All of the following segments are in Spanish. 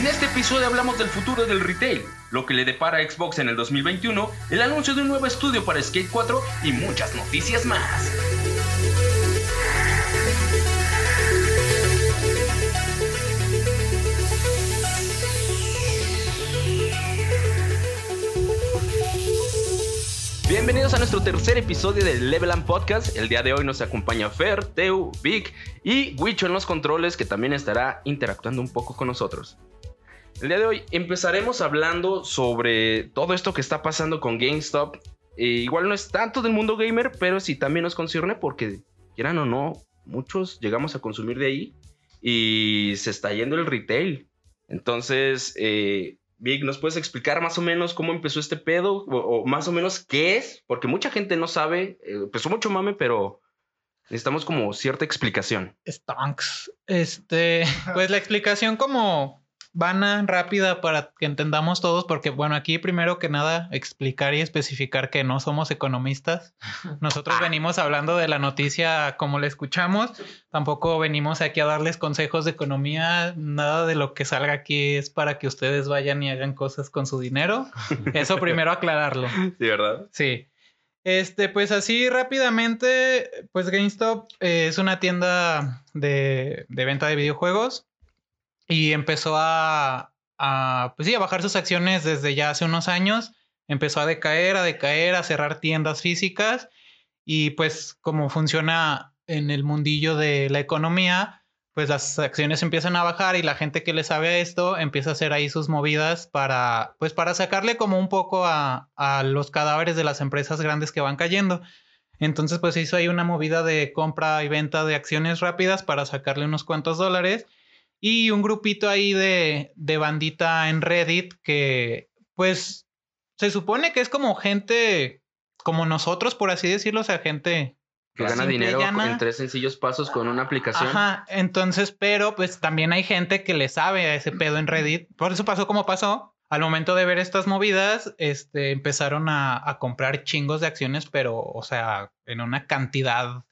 En este episodio hablamos del futuro del retail, lo que le depara a Xbox en el 2021, el anuncio de un nuevo estudio para Skate 4 y muchas noticias más. Bienvenidos a nuestro tercer episodio del Level Up Podcast. El día de hoy nos acompaña Fer, Teu, Vic y Wicho en los controles que también estará interactuando un poco con nosotros. El día de hoy empezaremos hablando sobre todo esto que está pasando con GameStop. Eh, igual no es tanto del mundo gamer, pero sí también nos concierne porque, quieran o no, muchos llegamos a consumir de ahí y se está yendo el retail. Entonces, eh, Vic, ¿nos puedes explicar más o menos cómo empezó este pedo? O, más o menos qué es? Porque mucha gente no sabe. Eh, empezó mucho mame, pero necesitamos como cierta explicación. Stonks. Este, pues la explicación como vana, rápida para que entendamos todos, porque bueno, aquí primero que nada explicar y especificar que no somos economistas. Nosotros venimos hablando de la noticia como la escuchamos, tampoco venimos aquí a darles consejos de economía, nada de lo que salga aquí es para que ustedes vayan y hagan cosas con su dinero. Eso primero aclararlo. Sí, ¿verdad? Sí. Este, pues así rápidamente, pues GameStop eh, es una tienda de, de venta de videojuegos y empezó a, pues sí, a bajar sus acciones desde ya hace unos años. Empezó a decaer, a decaer, a cerrar tiendas físicas. Y pues como funciona en el mundillo de la economía, pues las acciones empiezan a bajar y la gente que le sabe a esto empieza a hacer ahí sus movidas para, pues para sacarle como un poco a, a los cadáveres de las empresas grandes que van cayendo. Entonces pues hizo ahí una movida de compra y venta de acciones rápidas para sacarle unos cuantos dólares y un grupito ahí de, de bandita en Reddit que pues se supone que es como gente como nosotros, por así decirlo, o sea, gente que gana dinero en tres sencillos pasos con una aplicación. Ajá, entonces, pero pues también hay gente que le sabe a ese pedo en Reddit. Por eso pasó como pasó. Al momento de ver estas movidas, este, empezaron a, a comprar chingos de acciones, pero, o sea, en una cantidad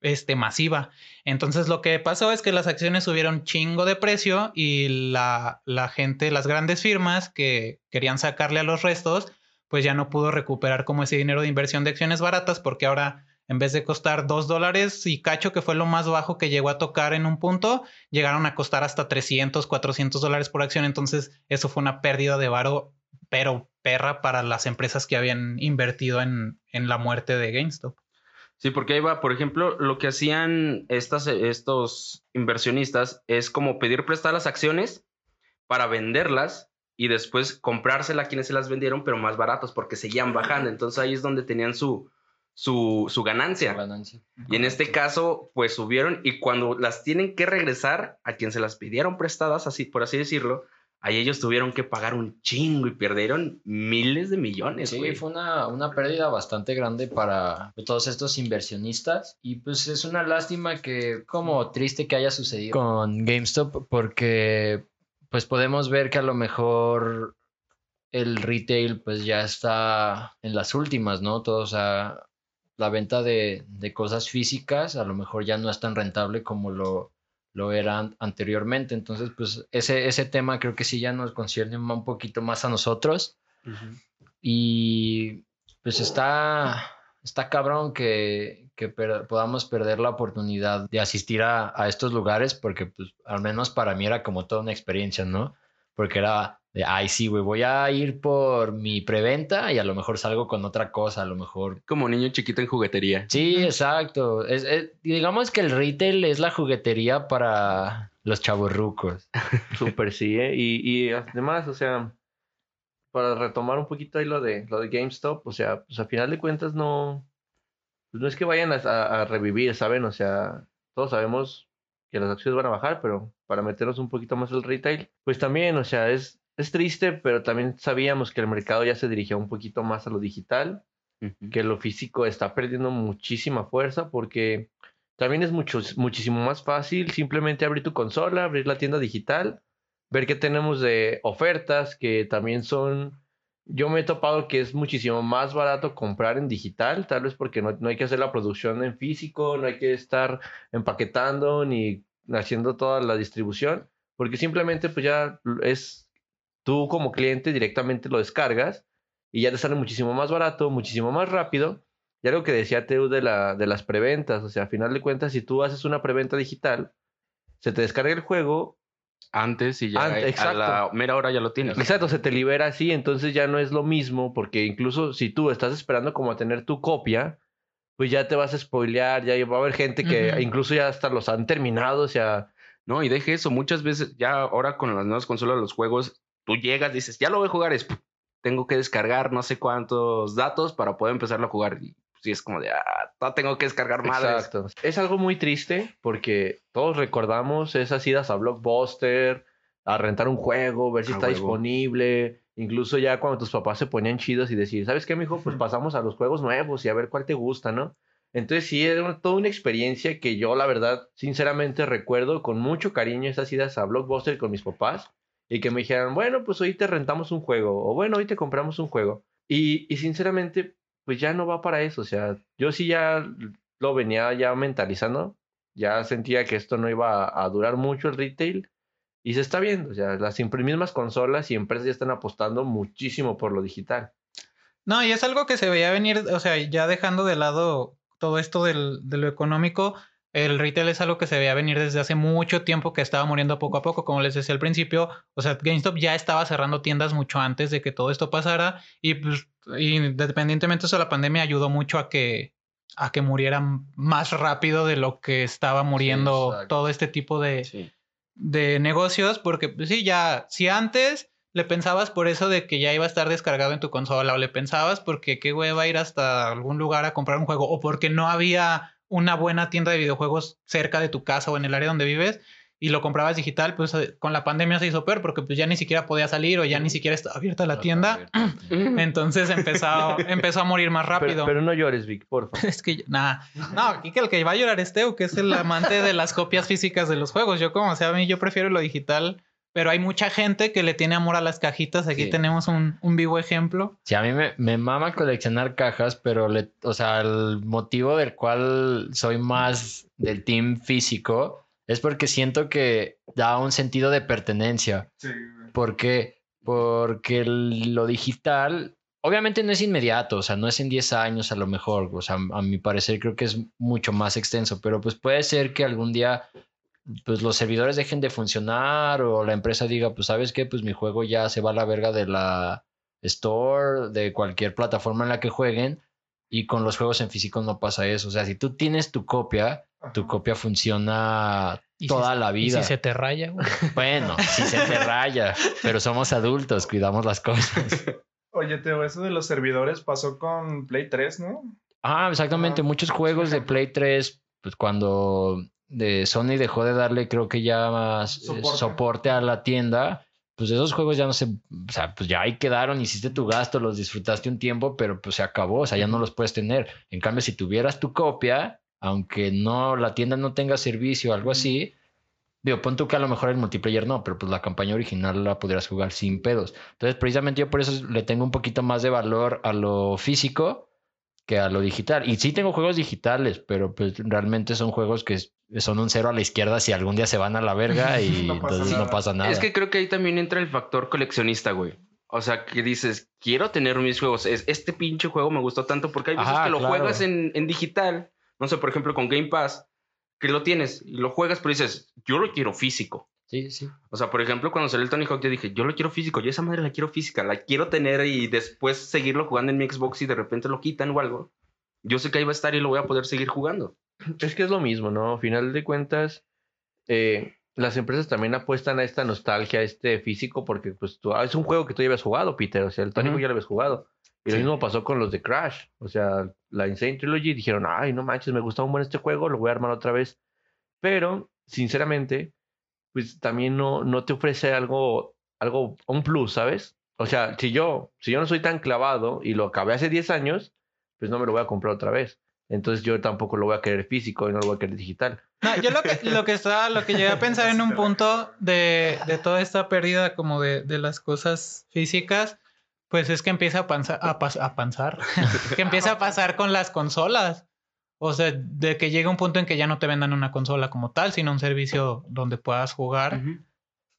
este, masiva. Entonces lo que pasó es que las acciones subieron chingo de precio y la, la gente, las grandes firmas que querían sacarle a los restos, pues ya no pudo recuperar como ese dinero de inversión de acciones baratas porque ahora en vez de costar dos dólares y cacho, que fue lo más bajo que llegó a tocar en un punto, llegaron a costar hasta 300, 400 dólares por acción. Entonces, eso fue una pérdida de varo, pero perra para las empresas que habían invertido en, en la muerte de GameStop. Sí, porque ahí va, por ejemplo, lo que hacían estas, estos inversionistas es como pedir prestar las acciones para venderlas y después comprársela a quienes se las vendieron, pero más baratos porque seguían bajando. Entonces ahí es donde tenían su, su, su ganancia. ganancia. Y en este caso, pues subieron y cuando las tienen que regresar a quien se las pidieron prestadas, así por así decirlo, ahí ellos tuvieron que pagar un chingo y perdieron miles de millones. Sí, fue una, una, pérdida bastante grande para todos estos inversionistas y pues es una lástima que como triste que haya sucedido con GameStop porque pues podemos ver que a lo mejor el retail pues ya está en las últimas, ¿no? Todo, o sea, la venta de, de cosas físicas a lo mejor ya no es tan rentable como lo lo eran anteriormente. Entonces, pues ese, ese tema creo que sí ya nos concierne un poquito más a nosotros. Y pues está, está cabrón que, que podamos perder la oportunidad de asistir a, a, estos lugares porque pues al menos para mí era como toda una experiencia, ¿no? Porque era de, ay, sí, güey, voy a ir por mi preventa y a lo mejor salgo con otra cosa, a lo mejor. Como niño chiquito en juguetería. Sí, exacto. Es, digamos que el retail es la juguetería para los chavorrucos. Súper sí, ¿eh? Y, y, además, o sea, para retomar un poquito ahí lo de, lo de GameStop, o sea, pues a final de cuentas no, pues no es que vayan a, a revivir, ¿saben? O sea, todos sabemos que las acciones van a bajar, pero para meternos un poquito más el retail, pues también, o sea, es, es triste, pero también sabíamos que el mercado ya se dirigía un poquito más a lo digital, que lo físico está perdiendo muchísima fuerza porque también es mucho, muchísimo más fácil simplemente abrir tu consola, abrir la tienda digital, ver qué tenemos de ofertas que también son... Yo me he topado que es muchísimo más barato comprar en digital, tal vez porque no, no hay que hacer la producción en físico, no hay que estar empaquetando ni haciendo toda la distribución porque simplemente pues ya es tú como cliente directamente lo descargas y ya te sale muchísimo más barato, muchísimo más rápido. Y algo que decía Teu de, la, de las preventas, o sea, a final de cuentas, si tú haces una preventa digital, se te descarga el juego. Antes y ya Antes, a la mera hora ya lo tienes. Exacto, se te libera así, entonces ya no es lo mismo, porque incluso si tú estás esperando como a tener tu copia, pues ya te vas a spoilear, ya va a haber gente que incluso ya hasta los han terminado, o sea, No, y deje eso. Muchas veces, ya ahora con las nuevas consolas, los juegos, tú llegas, dices, ya lo voy a jugar, es, tengo que descargar no sé cuántos datos para poder empezarlo a jugar. Y sí, es como de, ah, no tengo que descargar madres. Exacto. Es algo muy triste porque todos recordamos esas idas a Blockbuster, a rentar un juego, ver si está huevo. disponible. Incluso ya cuando tus papás se ponían chidos y decir, ¿sabes qué, mijo? Pues pasamos a los juegos nuevos y a ver cuál te gusta, ¿no? Entonces sí, era toda una experiencia que yo, la verdad, sinceramente recuerdo con mucho cariño esas idas a Blockbuster con mis papás y que me dijeran, bueno, pues hoy te rentamos un juego o bueno, hoy te compramos un juego. Y, y sinceramente, pues ya no va para eso. O sea, yo sí ya lo venía ya mentalizando. Ya sentía que esto no iba a, durar mucho el retail. Y se está viendo. O sea, las mismas consolas y empresas ya están apostando muchísimo por lo digital. No, y es algo que se veía venir, o sea, ya dejando de lado todo esto del, de lo económico, el retail es algo que se veía venir desde hace mucho tiempo que estaba muriendo poco a poco, como les decía al principio, o sea, GameStop ya estaba cerrando tiendas mucho antes de que todo esto pasara y pues independientemente de eso la pandemia ayudó mucho a que a que murieran más rápido de lo que estaba muriendo todo este tipo de, Sí. de negocios, porque pues, sí, ya, si antes le pensabas por eso de que ya iba a estar descargado en tu consola, o le pensabas porque qué hueva ir hasta algún lugar a comprar un juego, o porque no había una buena tienda de videojuegos cerca de tu casa o en el área donde vives, y lo comprabas digital, pues eh, con la pandemia se hizo peor, porque pues ya ni siquiera podía salir o ya ni siquiera estaba abierta la tienda. Entonces empezó, empezó a morir más rápido. Pero, pero no llores, Vic, por favor. Es que, nada, no, aquí que el que va a llorar es Teo, que es el amante de las copias físicas de los juegos. Yo, como sea, a mí yo prefiero lo digital, pero hay mucha gente que le tiene amor a las cajitas. Aquí Sí. tenemos un, un vivo ejemplo. Sí, a mí me, me mama coleccionar cajas, pero le, o sea, el motivo del cual soy más del team físico es porque siento que da un sentido de pertenencia. ¿Por qué? Porque el- lo digital, obviamente no es inmediato, o sea, no es en 10 años a lo mejor, o sea, a mi parecer creo que es mucho más extenso, pero pues puede ser que algún día pues los servidores dejen de funcionar o la empresa diga, pues sabes qué, pues mi juego ya se va a la verga de la store, de cualquier plataforma en la que jueguen y con los juegos en físico no pasa eso, o sea, si tú tienes tu copia, tu copia funciona si toda se- la Y vida. si se te raya, güey. Bueno, si se te raya, pero somos adultos, cuidamos las cosas. Oye, Teo, eso de los servidores pasó con Play 3, ¿no? Ah, exactamente. Ah, Muchos juegos de Play 3, pues cuando de Sony dejó de darle, creo que ya más eh, Soporte. soporte. a la tienda, pues esos juegos ya no se, o sea, pues ya ahí quedaron, hiciste tu gasto, los disfrutaste un tiempo, pero pues se acabó, o sea, ya no los puedes tener. En cambio, si tuvieras tu copia, aunque no la tienda no tenga servicio o algo así, digo, pon tú que a lo mejor el multiplayer no, pero pues la campaña original la podrías jugar sin pedos. Entonces, precisamente yo por eso le tengo un poquito más de valor a lo físico que a lo digital. Y sí tengo juegos digitales, pero pues realmente son juegos que son un cero a la izquierda si algún día se van a la verga y No pasa entonces no nada. pasa nada. Es que creo que ahí también entra el factor coleccionista, güey. O sea, que dices, quiero tener mis juegos. Es, este pinche juego me gustó tanto porque hay veces Ajá, que lo claro. juegas en, en digital. No sé, por ejemplo, con Game Pass, que lo tienes y lo juegas, pero dices, yo lo quiero físico. Sí, sí. O sea, por ejemplo, cuando salió el Tony Hawk, yo dije, yo lo quiero físico, yo esa madre la quiero física, la quiero tener y después seguirlo jugando en mi Xbox y de repente lo quitan o algo. Yo sé que ahí va a estar y lo voy a poder seguir jugando. Es que es lo mismo, ¿no? A final de cuentas, eh, las empresas también apuestan a esta nostalgia, a este físico, porque pues tú, ah, es un juego que tú ya habías jugado, Peter. O sea, el Tony Hawk Ujú. ya lo habías jugado. Y Sí. lo mismo pasó con los de Crash. O sea, la Insane Trilogy dijeron, ay, no manches, me gustó un buen este juego, lo voy a armar otra vez. Pero, sinceramente, pues también no, no te ofrece algo, algo, un plus, ¿sabes? O sea, si yo, si yo no soy tan clavado y lo acabé hace 10 años, pues no me lo voy a comprar otra vez. Entonces yo tampoco lo voy a querer físico y no lo voy a querer digital. No, yo lo que, lo que estaba, lo que llegué a pensar en un punto de, de toda esta pérdida como de, de las cosas físicas, pues es que empieza a, panza- a, pas- a panzar, que empieza a pasar con las consolas. O sea, de que llega un punto en que ya no te vendan una consola como tal, sino un servicio donde puedas jugar.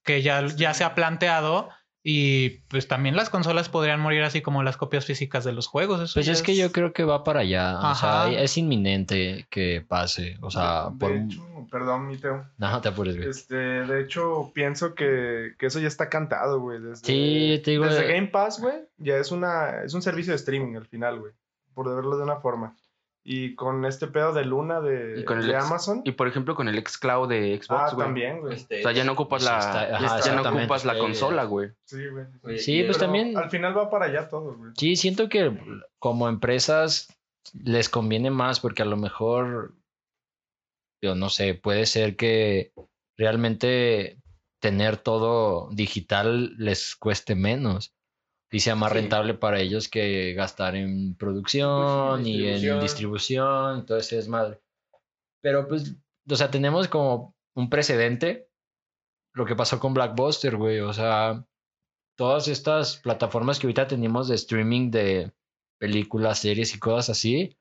que ya, ya se ha planteado. Y pues también las consolas podrían morir así como las copias físicas de los juegos. Eso Pues es que yo creo que va para allá. O sea, es inminente que pase. O sea, de por... hecho, perdón, mi Teo. No, no te apures, güey. Este, de hecho, pienso que, que eso ya está cantado, güey. Desde, Sí, te digo, Desde eh, Game Pass, güey, ya es una es un servicio de streaming al final, güey. Por verlo de una forma. Y con este pedo de Luna de, Y con el de ex- Amazon. Y por ejemplo, con el xCloud de Xbox, ah, güey. también, güey. Este, O sea, ya no ocupas Sí, la, está- ya- ajá, ya no ocupas la consola, güey. Sí, güey. Sí, y- pues también- Al final va para allá todo, güey. Sí, siento que como empresas les conviene más porque a lo mejor, yo no sé, puede ser que realmente tener todo digital les cueste menos y sea más Sí. rentable para ellos que gastar en producción Pues y en distribución. distribución, entonces es madre. Pero pues, o sea, tenemos como un precedente lo que pasó con Blackbuster, güey, o sea, todas estas plataformas que ahorita tenemos de streaming de películas, series y cosas así,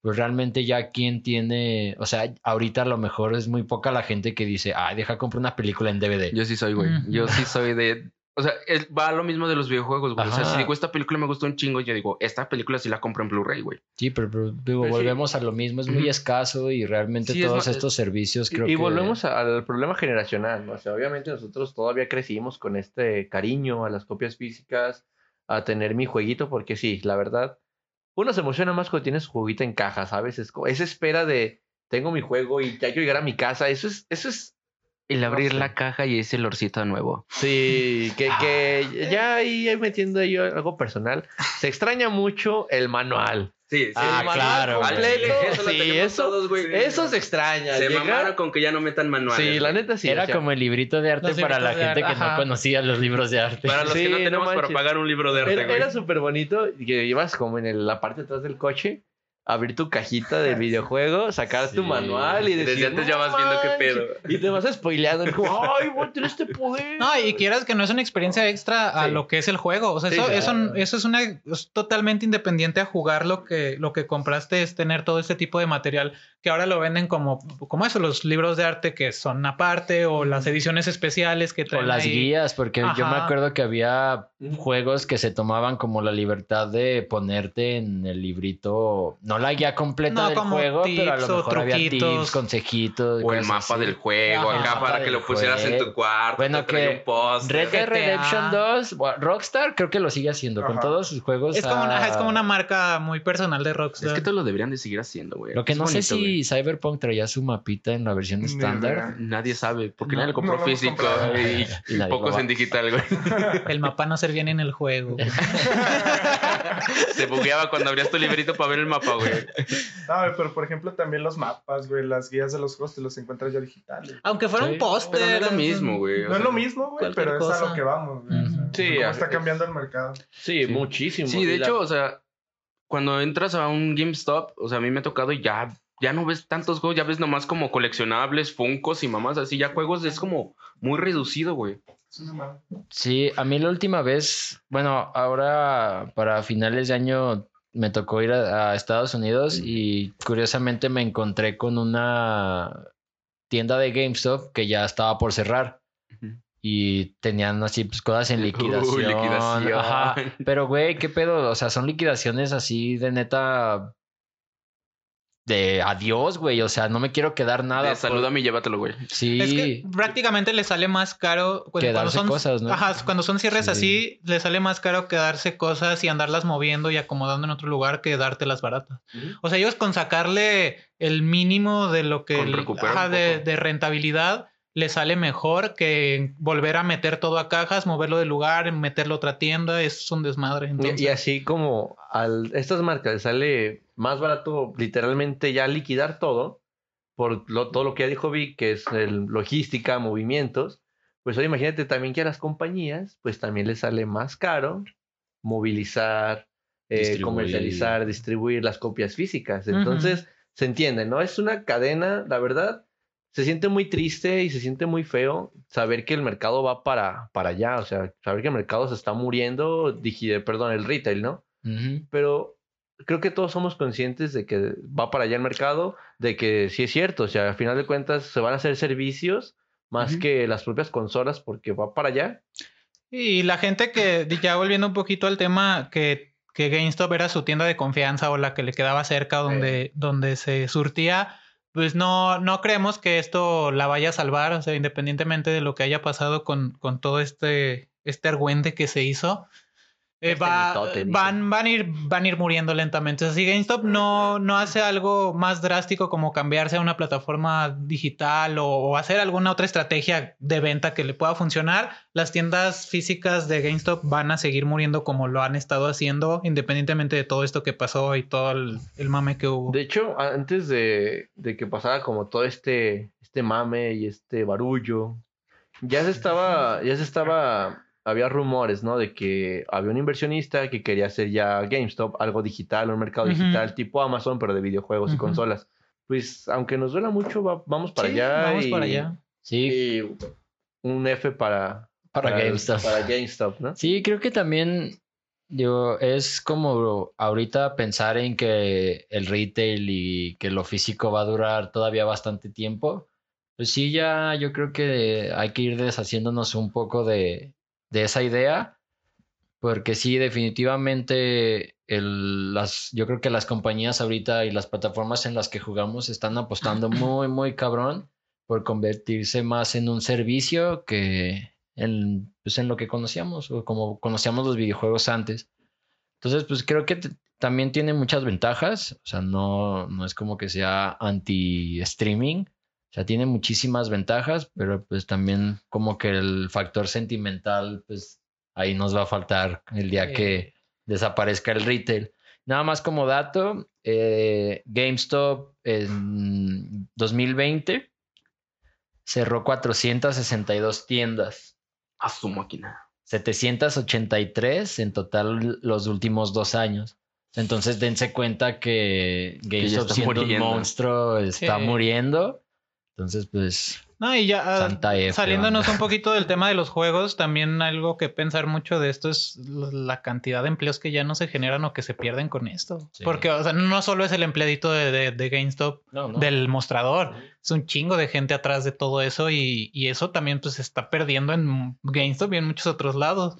pues realmente ya quien tiene, o sea, ahorita a lo mejor es muy poca la gente que dice, ay, deja comprar una película en DVD. Yo sí soy, güey. Ujú. Yo sí soy de. O sea, es- va lo mismo de los videojuegos, güey. O sea, Ajá. si digo esta película me gustó un chingo, yo digo, esta película sí la compro en Blu-ray, güey. Sí, pero, pero, digo, sí. volvemos a lo mismo, es muy escaso y realmente Sí, es todos ma- estos servicios Y, creo y que... volvemos a- al problema generacional, ¿no? O sea, obviamente nosotros todavía crecimos con este cariño a las copias físicas, a tener mi jueguito, porque sí, la verdad, uno se emociona más cuando tienes su jueguito en caja, ¿sabes? Es esa espera de, tengo mi juego y ya quiero llegar a mi casa, eso es, eso es, El abrir sé. la caja y ese olorcito nuevo. sí, que, que ya ahí metiendo ahí algo personal, se extraña mucho el manual. Sí, sí. Ah, claro, completo, sí, tenemos eso, todos, güey. eso se extraña. Se llegar- mamaron con que ya no metan manuales. Sí, la neta sí. Era o sea, como el librito de arte Los para la gente que no conocía los libros de arte. Para los que Sí, no no tenemos para pagar un libro de arte, Era, era súper bonito que ibas como en el- la parte de atrás del coche, abrir tu cajita del videojuego, sacar tu manual y Desde decir. antes ya "No vas viendo qué manches". pedo. Y te vas spoileando. y como, Ay, voy a tener este poder. No, y quieras que no es una experiencia extra a Sí. lo que es el juego. O sea, Sí, eso, claro. eso, eso es una es totalmente independiente a jugar lo que, lo que compraste es tener todo este tipo de material que ahora lo venden como, como eso, los libros de arte que son aparte, o las ediciones especiales que O traen. las ahí. guías, porque yo me acuerdo que había juegos que se tomaban como la libertad de ponerte en el librito, no la guía completa No, del como juego, pero a lo mejor había tips, consejitos. O el mapa así. del juego, Ajá. acá para que lo pusieras en tu cuarto. Bueno, te que un. Red Dead. Redemption 2, bueno, Rockstar creo que lo sigue haciendo con todos sus juegos. Es como, una, ajá, es como una marca muy personal de Rockstar. Es que todos lo deberían de seguir haciendo, güey. Lo que Es no sé si. Cyberpunk traía su mapita en la versión estándar. Nadie sabe, porque No, nadie lo compró no lo hemos físico y, pocos en digital, güey. El mapa no servía ni en el juego. Se bugueaba cuando abrías tu librito para ver el mapa, güey. No, güey, pero por ejemplo también los mapas, güey, las guías de los juegos te los encuentras ya digitales. Aunque fuera Sí, un póster. No es lo mismo, güey. No es lo mismo, güey, pero es a lo que vamos, güey. o sea, Ujú. Sí, a- está cambiando el mercado. Sí, Sí. muchísimo. Sí, de la- hecho, o sea, cuando entras a un GameStop, o sea, a mí me ha tocado y ya, ya no ves tantos juegos, ya ves nomás como coleccionables, funcos y mamás así, ya juegos es como muy reducido, güey. Sí, a mí la última vez, bueno, ahora para finales de año me tocó ir a, a Estados Unidos y curiosamente me encontré con una tienda de GameStop que ya estaba por cerrar y tenían así pues, cosas en liquidación. liquidación. Ajá. Pero güey, qué pedo, o sea, son liquidaciones así de neta de adiós, güey, o sea, no me quiero quedar nada. Por- salúdame y llévatelo, güey. Sí. Es que prácticamente le sale más caro cuando, son cosas, ¿no? Ajá, cuando son cierres Sí. así, le sale más caro quedarse cosas y andarlas moviendo y acomodando en otro lugar que dártelas baratas. O sea, ellos con sacarle el mínimo de lo que Con el- ajá, de rentabilidad le sale mejor que volver a meter todo a cajas, moverlo del lugar, meterlo a otra tienda, es un desmadre. Y- Entonces, Y, así como a estas marcas les sale más barato literalmente ya liquidar todo, por lo- todo lo que ya dijo Vic, que es el, logística, movimientos, pues ahora imagínate también que a las compañías, pues también les sale más caro movilizar, eh, Distribuir. comercializar, distribuir las copias físicas. Entonces, se entiende, ¿no? Es una cadena, la verdad, se siente muy triste y se siente muy feo saber que el mercado va para, para allá, o sea, saber que el mercado se está muriendo, digi- perdón, el retail, ¿no? Pero creo que todos somos conscientes de que va para allá el mercado, de que sí es cierto, o sea, al final de cuentas se van a hacer servicios más que las propias consolas porque va para allá. Y la gente que, ya volviendo un poquito al tema, que, que GameStop era su tienda de confianza o la que le quedaba cerca donde, donde se surtía, pues no, no creemos que esto la vaya a salvar, o sea, independientemente de lo que haya pasado con, con todo este, este argüente que se hizo. Eh, Este va- van, van, a ir, van a ir muriendo lentamente. O sea, si GameStop no, no hace algo más drástico como cambiarse a una plataforma digital o, o hacer alguna otra estrategia de venta que le pueda funcionar, las tiendas físicas de GameStop van a seguir muriendo como lo han estado haciendo, independientemente de todo esto que pasó y todo el, el mame que hubo. De hecho, antes de, de que pasara como todo este, este mame y este barullo, ya se estaba, ya se estaba, había rumores, ¿no? De que había un inversionista que quería hacer ya GameStop, algo digital, un mercado Ujú. digital tipo Amazon, pero de videojuegos y Ujú. consolas. Pues, aunque nos duela mucho, va- vamos para Sí, allá. Vamos y- para allá. Sí, Y un F para, para GameStop. Para GameStop, ¿no? Sí, creo que también digo, es como ahorita pensar en que el retail y que lo físico va a durar todavía bastante tiempo. Pues sí, ya yo creo que hay que ir deshaciéndonos un poco de, de esa idea. Porque sí, definitivamente el, las, yo creo que las compañías ahorita y las plataformas en las que jugamos están apostando muy, muy cabrón por convertirse más en un servicio que en, pues, en lo que conocíamos o como conocíamos los videojuegos antes. Entonces, pues creo que también tiene muchas ventajas. O sea, no, no es como que sea anti-streaming. O sea, tiene muchísimas ventajas, pero pues también como que el factor sentimental, pues ahí nos va a faltar el día Sí. que desaparezca el retail. Nada más como dato, eh, GameStop en 2020 cerró 462 tiendas, A su máquina. 783 en total los últimos dos años. Entonces dense cuenta que GameStop siendo muriendo. un monstruo está Sí. muriendo. Entonces, pues, No, y ya ah, Santa F, saliéndonos banda. un poquito del tema de los juegos, también algo que pensar mucho de esto es la cantidad de empleos que ya no se generan o que se pierden con esto. Sí. Porque, o sea, no solo es el empleadito de, de- de GameStop, no, no. del mostrador, es un chingo de gente atrás de todo eso y, y eso también pues se está perdiendo en GameStop y en muchos otros lados.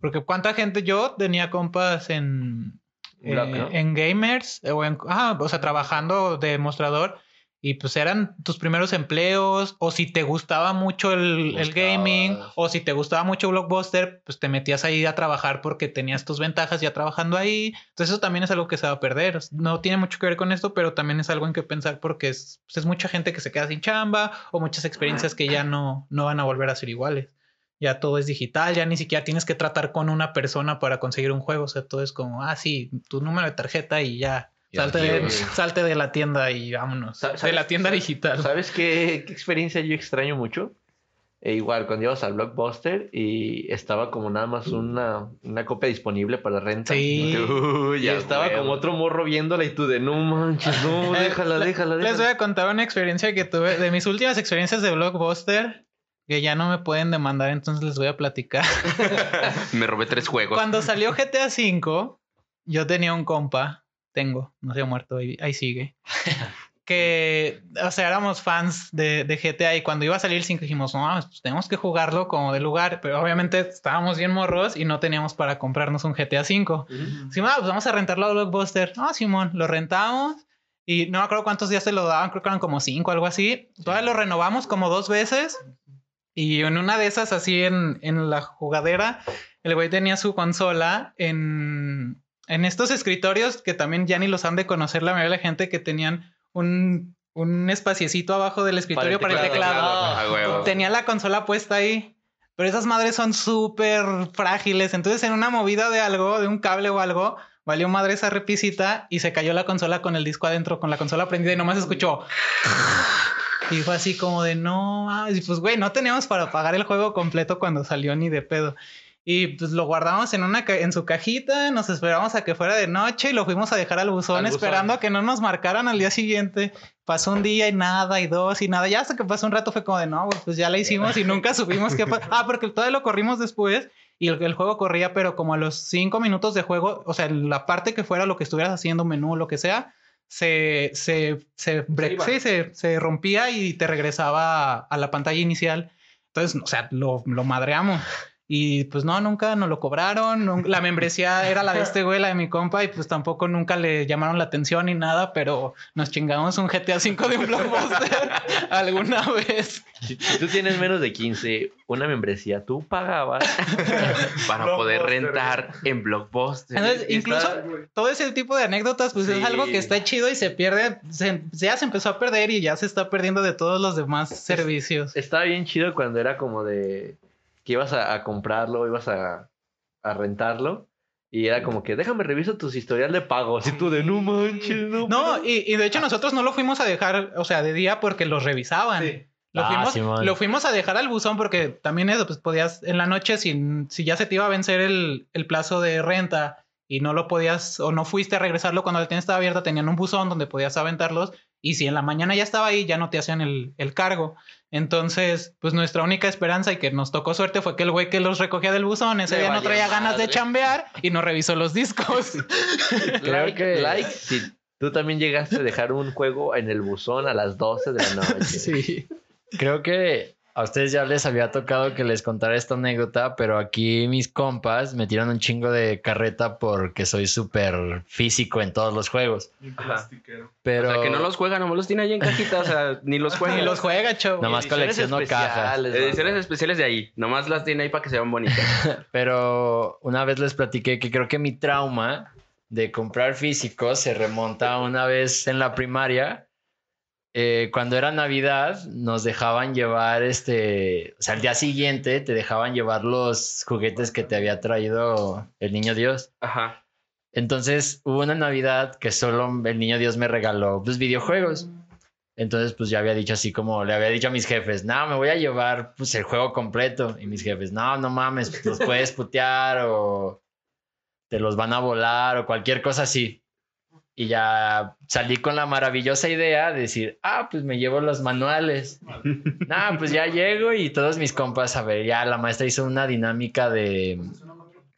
Porque cuánta gente yo tenía compas en, Black, eh, ¿no? en gamers o en, ah, o sea, trabajando de mostrador y pues eran tus primeros empleos o si te gustaba mucho el, el gaming o si te gustaba mucho Blockbuster, pues te metías ahí a trabajar porque tenías tus ventajas ya trabajando ahí. Entonces eso también es algo que se va a perder. No tiene mucho que ver con esto, pero también es algo en que pensar porque es, pues, es mucha gente que se queda sin chamba o muchas experiencias que ya no, no van a volver a ser iguales. Ya todo es digital, ya ni siquiera tienes que tratar con una persona para conseguir un juego. O sea, todo es como, ah, sí, tu número de tarjeta y ya. Salte de, adiós. salte de la tienda y vámonos. De ¿sabes- la tienda digital. ¿Sabes qué, qué experiencia yo extraño mucho? E igual, cuando ibas al Blockbuster y estaba como nada más una, una copia disponible para renta. Sí. Uy, Y estaba huevo. como otro morro viéndola y tú de no manches, no, déjala, Le- déjala, Les voy déjala. a contar una experiencia que tuve de mis últimas experiencias de Blockbuster. Que ya no me pueden demandar, entonces les voy a platicar. Me robé tres juegos. Cuando salió GTA V, yo tenía un compa, tengo, no se ha muerto, ahí, ahí sigue. Que, o sea, éramos fans de, de GTA y cuando iba a salir el 5 dijimos, no, mames, pues tenemos que jugarlo como de lugar, pero obviamente estábamos bien morros y no teníamos para comprarnos un GTA V. Sí, ah, pues vamos a rentarlo a Blockbuster. Ah, Simón, lo rentamos y no me acuerdo cuántos días se lo daban, creo que eran como cinco, algo así. Todavía lo renovamos como dos veces y en una de esas, así en, en la jugadera, el güey tenía su consola en, en estos escritorios que también ya ni los han de conocer la mayoría de la gente que tenían un, un espaciecito abajo del escritorio para el teclado. Huevo. Tenía la consola puesta ahí. Pero esas madres son súper frágiles. Entonces, en una movida de algo, de un cable o algo, valió madre esa repisita y se cayó la consola con el disco adentro, con la consola prendida y nomás escuchó. Y fue así como de no, mames". y pues güey, no teníamos para pagar el juego completo cuando salió ni de pedo. Y pues lo guardamos en una en su cajita, nos esperamos a que fuera de noche y lo fuimos a dejar al buzón Al buzón. esperando a que no nos marcaran al día siguiente. Pasó un día y nada, y dos y nada. Ya hasta que pasó un rato fue como de no, pues ya la hicimos y nunca supimos qué pasó. Ah, porque todavía lo corrimos después y el, el juego corría, pero como a los cinco minutos de juego, o sea, la parte que fuera lo que estuvieras haciendo, menú, lo que sea, se, se, se, sí, se, se rompía y te regresaba a, a la pantalla inicial. Entonces, o sea, lo, lo madreamos. Y pues no, nunca nos lo cobraron. La membresía era la de este güey, la de mi compa, y pues tampoco nunca le llamaron la atención ni nada, pero nos chingamos un GTA V de un blockbuster alguna vez. Si, si tú tienes menos de 15, una membresía, tú pagabas. Para poder rentar en Blockbuster. Entonces, incluso está- todo ese tipo de anécdotas, pues Sí. es algo que está chido y se pierde, se- ya se empezó a perder y ya se está perdiendo de todos los demás servicios. Estaba bien chido cuando era como de que ibas a, a comprarlo, ibas a, a rentarlo. Y era como que déjame reviso tus historial de pagos. Y tú de no manches, no. No, y, y de hecho nosotros no lo fuimos a dejar, o sea, de día porque los revisaban. Sí. Lo, Ah, fuimos, lo fuimos a dejar al buzón porque también eso, pues podías en la noche, si, si ya se te iba a vencer el, el plazo de renta y no lo podías o no fuiste a regresarlo cuando la tienda estaba abierta, tenían un buzón donde podías aventarlos y si en la mañana ya estaba ahí, ya no te hacían el, el cargo. Entonces, pues nuestra única esperanza y que nos tocó suerte fue que el güey que los recogía del buzón ese Le día no traía ganas de madre. chambear y no revisó los discos. Creo que- like si tú también llegaste a dejar un juego en el buzón a las 12 de la noche. sí. Creo que a ustedes ya les había tocado que les contara esta anécdota, pero aquí mis compas me tiran un chingo de carreta porque soy súper físico en todos los juegos. Plastiquero. Pero O sea, que no los juega, nomás los tiene ahí en cajita, o sea, ni los juega. Y los juega, chavo. Nada más Ediciones colecciono cajas. Ediciones especiales de ahí, nomás las tiene ahí para que se vean bonitas. Pero una vez les platiqué que creo que mi trauma de comprar físicos se remonta a una vez en la primaria. Eh, cuando era Navidad, nos dejaban llevar este, o sea, al día siguiente te dejaban llevar los juguetes que te había traído el niño Dios. Ajá. Entonces hubo una Navidad que solo el niño Dios me regaló pues videojuegos. Entonces pues ya había dicho así como le había dicho a mis jefes, no, me voy a llevar pues el juego completo. Y mis jefes, no, no mames, los puedes putear o te los van a volar o cualquier cosa así. Y ya salí con la maravillosa idea de decir, ah, pues me llevo los manuales. nah, pues ya llego y todos mis compas, a ver, ya la maestra hizo una dinámica de,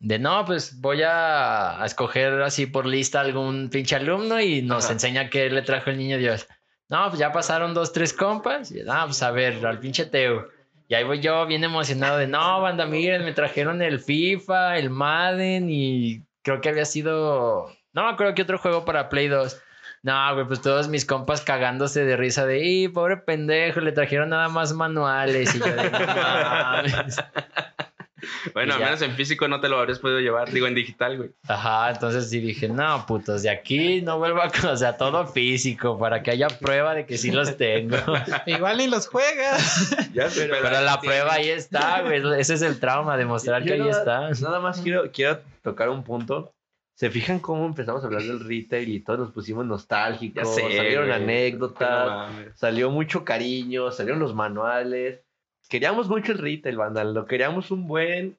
de no, pues voy a, a escoger así por lista algún pinche alumno y nos Ajá. enseña qué le trajo el niño Dios. No, pues ya pasaron dos, tres compas. Y, ah, pues a ver, al pinche Teo. Y ahí voy yo bien emocionado de, no, banda, miren, me trajeron el FIFA, el Madden y creo que había sido, no me acuerdo qué otro juego para Play 2. No, güey, pues todos mis compas cagándose de risa de, ¡y pobre pendejo! Le trajeron nada más manuales. Y yo de, "No mames". Bueno, al menos en físico no te lo habrías podido llevar, digo en digital, güey. Ajá, entonces sí dije, no, putos, de aquí no vuelvo a, o sea, todo físico, para que haya prueba de que sí los tengo. Igual ni los juegas. Ya sé, Pero la prueba ahí está, güey, ese es el trauma, demostrar que Yo ahí nada- está. Nada más quiero, quiero tocar un punto. ¿Se fijan cómo empezamos a hablar del retail y todos nos pusimos nostálgicos? sé, salieron güey. anécdotas, No salió mucho cariño, salieron los manuales. Queríamos mucho el retail, banda, lo queríamos un buen.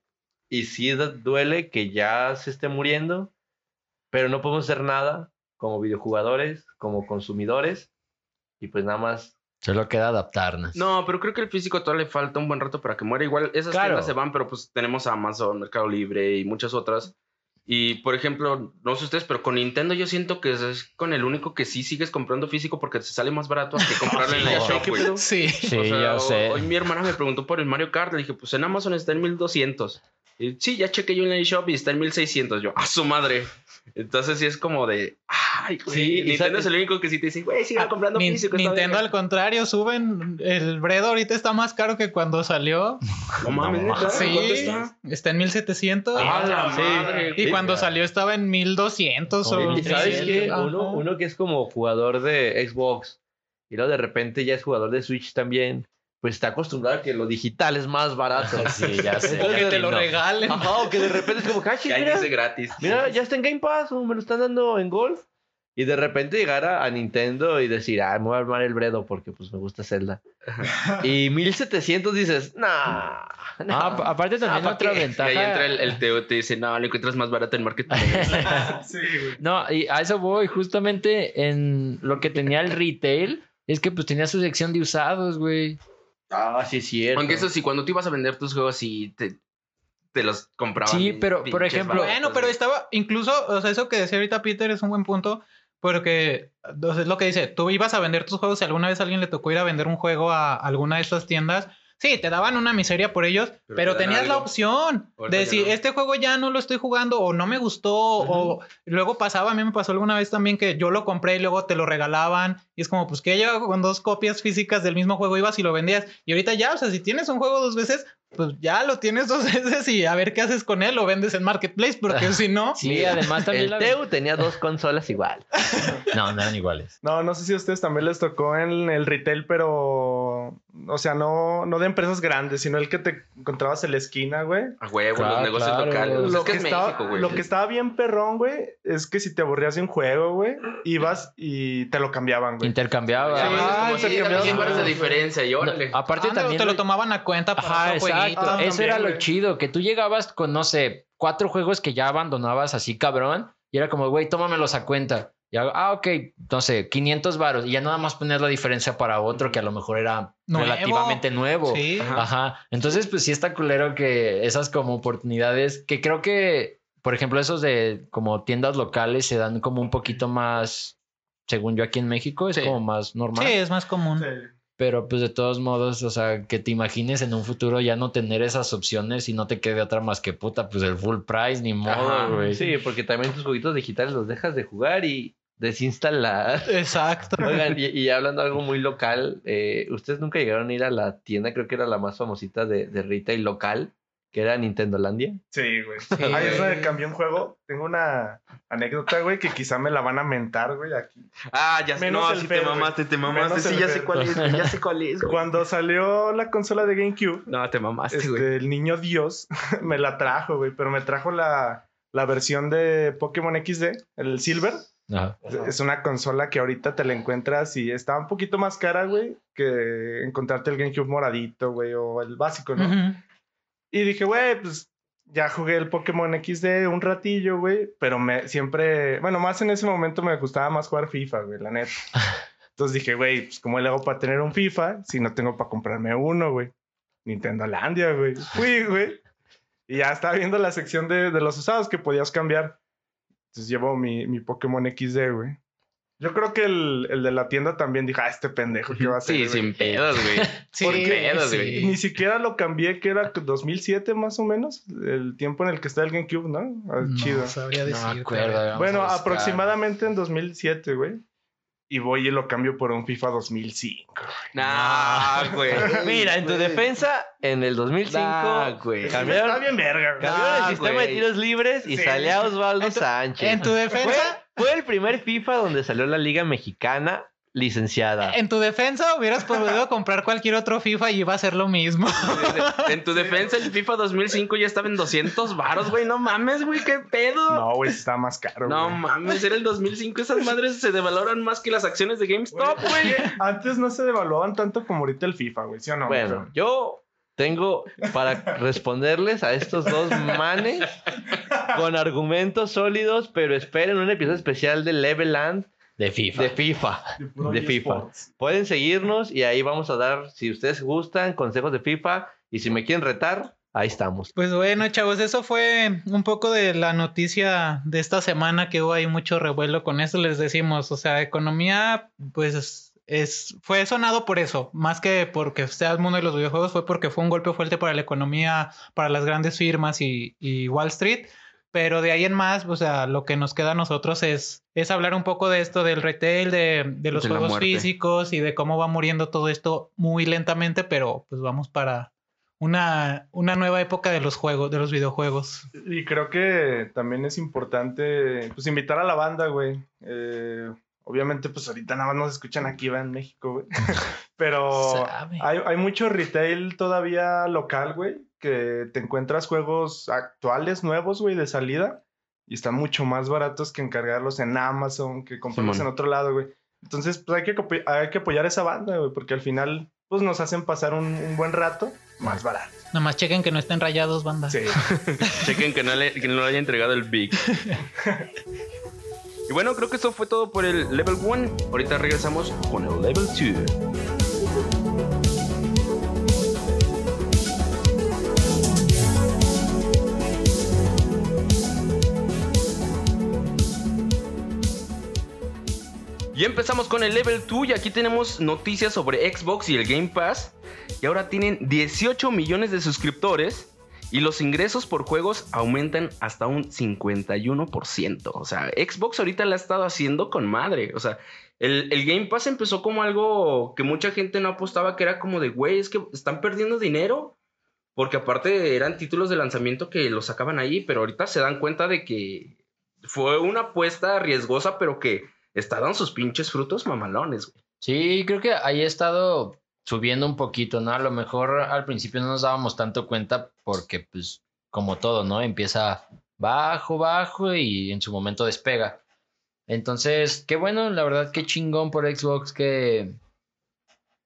Y sí duele que ya se esté muriendo, pero no podemos hacer nada como videojugadores, como consumidores. Y pues nada más. Solo queda adaptarnos. No, pero creo que el físico todavía le falta un buen rato para que muera. Igual esas Claro. tiendas se van, pero pues tenemos a Amazon, Mercado Libre y muchas otras. Y por ejemplo, no sé ustedes, pero con Nintendo yo siento que es con el único que sí sigues comprando físico porque te sale más barato que comprarlo en la eShop, güey. Sí. Sí, O sea, yo sé. Hoy mi hermana me preguntó por el Mario Kart. Le dije, pues en Amazon está en 1200. Y, sí, ya chequé yo en el eShop y está en 1600. Yo, a su madre. Entonces sí es como de, ay, güey. Sí, Nintendo es el único que sí te dice, güey, siga comprando Nin- físico. Nintendo verga". al contrario, suben el Bredo ahorita está más caro que cuando salió. No mames, No. Sí, ¿Cuánto está? está en 1700. Ah, la sí. madre. y cuando salió estaba en 1200 o Como ¿Y sabes qué? 1300. Ajá. Uno, uno que es como jugador de Xbox y luego de repente ya es jugador de Switch también, pues está acostumbrado a que lo digital es más barato. Sí, ya sé. O que te lo no. regalen. Ajá, o que de repente es como, cachi, mira, dice gratis. mira, ya está en Game Pass o me lo están dando en Golf. Y de repente llegar a, a Nintendo y decir, ah, me voy a armar el Bredo porque pues me gusta Zelda. y 1700 dices, nah. nah". Ah, ap- aparte también Ah, ¿pa' otra qué? Y ventaja. ahí entra el, el Teo, te dice, no, lo encuentras más barato en Marketplace. Sí, güey. No, y a eso voy. Justamente en lo que tenía el retail es que pues tenía su sección de usados, güey. Ah, sí es cierto. Aunque eso sí, cuando tú ibas a vender tus juegos, sí te, te los compraban. Sí, pero, por ejemplo- baratos, Bueno, pero estaba, incluso, o sea, eso que decía ahorita Peter es un buen punto, Porque o sea, es lo que dice, tú ibas a vender tus juegos, si alguna vez a alguien le tocó ir a vender un juego a alguna de estas tiendas, sí, te daban una miseria por ellos, Pero tenías la opción de no. este juego ya no lo estoy jugando o no me gustó o luego pasaba, a mí me pasó alguna vez también que yo lo compré y luego te lo regalaban y es como pues que ya con dos copias físicas del mismo juego ibas y lo vendías y ahorita ya, o sea, si tienes un juego dos veces, pues ya lo tienes dos veces y a ver qué haces con él, lo vendes en Marketplace, porque si no... Sí, además también El la... Teu tenía dos consolas igual. No, no eran iguales. No, no sé si a ustedes también les tocó en el retail, pero. O sea, no, no de empresas grandes, sino el que te encontrabas en la esquina, güey. A huevo, Claro, los negocios claro. locales. Lo es que, que, es estaba, México, güey. lo que estaba bien perrón, güey, es que si te aburrías de un juego, güey, ibas y te lo cambiaban, güey. Intercambiaba. Ya, Sí, ah. 100 baros de diferencia y No, órale. aparte Ah, no, también... te lo tomaban a cuenta para Ajá, exacto. Ah, Eso era lo güey. chido, que tú llegabas con, no sé, cuatro juegos que ya abandonabas así cabrón, y era como, güey, tómamelos a cuenta. Y hago, ah, ok, no sé, 500 varos, y ya nada más poner la diferencia para otro que a lo mejor era Nuevo. relativamente nuevo. Sí. Ajá. Ajá. Entonces, pues sí está culero que esas como oportunidades, que creo que, por ejemplo, esos de como tiendas locales se dan como un poquito más, según yo aquí en México, es Sí. como más normal. Sí, es más común. Sí. Pero pues de todos modos, o sea, que te imagines en un futuro ya no tener esas opciones y no te quede otra más que puta, pues el full price, ni modo, güey. Sí, porque también tus jueguitos digitales los dejas de jugar y desinstalar. Exacto. Oigan, y, y hablando de algo muy local, eh, ¿ustedes nunca llegaron a ir a la tienda? Creo que era la más famosita de, de retail local, que era Nintendo Landia. Sí, güey. Sí. Ahí es donde cambié un juego. Tengo una anécdota, güey, que quizá me la van a mentar, güey, aquí. Ah, ya sé. Menos No, el sí Fer, te güey. mamaste, te mamaste. Menos Sí, ya sé cuál es, güey, ya sé cuál es. güey. Cuando salió la consola de GameCube, No, te mamaste, güey. este, el niño Dios me la trajo, güey, pero me trajo la, la versión de Pokémon XD, el Silver. Ajá. Es una consola que ahorita te la encuentras y está un poquito más cara, güey, que encontrarte el GameCube moradito, güey, o el básico, ¿no? Ujú. Y dije, güey, pues ya jugué el Pokémon XD un ratillo, güey, pero me siempre, bueno, más en ese momento me gustaba más jugar FIFA, güey, la neta. Entonces dije, güey, pues ¿cómo le hago para tener un FIFA si no tengo para comprarme uno, güey? Nintendo Landia, güey. Fui, güey. Y ya estaba viendo la sección de, de los usados que podías cambiar. Entonces llevo mi, mi Pokémon XD, güey. Yo creo que el, el de la tienda también dijo, ah, este pendejo, ¿qué va a hacer? Sí, güey?" sin pedos, güey. Sí, ¿Por qué pedos, sí. güey? Ni siquiera lo cambié, que era 2007 más o menos, el tiempo en el que está el GameCube, ¿no? Ah, No Chido. sabría No decirte. acuerdo. vamos Bueno, aproximadamente en 2007, güey. Y voy y lo cambio por un FIFA 2005. Nah, güey. Mira, en tu defensa, en el 2005 Nah, güey. cambiaron, Está bien verga, güey. cambiaron Nah, el sistema güey. de tiros libres y Sí. salía Osvaldo En tu- Sánchez. En tu defensa, fue el primer FIFA donde salió la Liga Mexicana licenciada. en tu defensa hubieras podido comprar cualquier otro FIFA y iba a ser lo mismo. En tu defensa, el FIFA 2005 ya estaba en 200 varos, güey. No mames, güey, qué pedo. No, güey, está más caro. No mames, era el 2005. Esas madres se devaloran más que las acciones de GameStop, güey. Antes no se devaluaban tanto como ahorita el FIFA, güey, ¿sí o no? Bueno, yo tengo para responderles a estos dos manes con argumentos sólidos, pero esperen un episodio especial de Leveland De FIFA. de FIFA. de, FIFA. Pueden seguirnos y ahí vamos a dar, si ustedes gustan, consejos de FIFA y si me quieren retar, ahí estamos. Pues bueno, chavos, eso fue un poco de la noticia de esta semana que hubo ahí mucho revuelo con eso. Les decimos, o sea, economía, pues es, fue sonado por eso, más que porque sea el mundo de los videojuegos, fue porque fue un golpe fuerte para la economía, para las grandes firmas y, y Wall Street. Pero de ahí en más, o sea, lo que nos queda a nosotros es, es hablar un poco de esto del retail, de, de los De juegos físicos y de cómo va muriendo todo esto muy lentamente, pero pues vamos para una, una nueva época de los juegos, de los videojuegos. Y creo que también es importante, pues, invitar a la banda, güey. Eh, obviamente, pues, ahorita nada más nos escuchan aquí, va en México, güey. Pero hay, hay mucho retail todavía local, güey, que te encuentras juegos actuales, nuevos, güey, de salida. Y están mucho más baratos que encargarlos en Amazon, que comprarlos Simón. en otro lado, güey. Entonces, pues hay que, hay que apoyar a esa banda, güey, porque al final, pues nos hacen pasar un, un buen rato más barato. Nomás chequen que no estén rayados, banda. Sí. Chequen que no, le, que no le haya entregado el Big. Y bueno, creo que eso fue todo por el Level 1. Ahorita regresamos con el Level 2. Y empezamos con el Level 2 y aquí tenemos noticias sobre Xbox y el Game Pass. Y ahora tienen 18 millones de suscriptores y los ingresos por juegos aumentan hasta un 51%. O sea, Xbox ahorita la ha estado haciendo con madre. O sea, el, el Game Pass empezó como algo que mucha gente no apostaba, que era como de, güey, es que están perdiendo dinero. Porque aparte eran títulos de lanzamiento que los sacaban ahí, pero ahorita se dan cuenta de que fue una apuesta riesgosa, pero que está dando sus pinches frutos mamalones, güey. Sí, creo que ahí ha estado subiendo un poquito, ¿no? A lo mejor al principio no nos dábamos tanto cuenta porque, pues, como todo, ¿no? Empieza bajo, bajo y en su momento despega. Entonces, qué bueno, la verdad, qué chingón por Xbox que,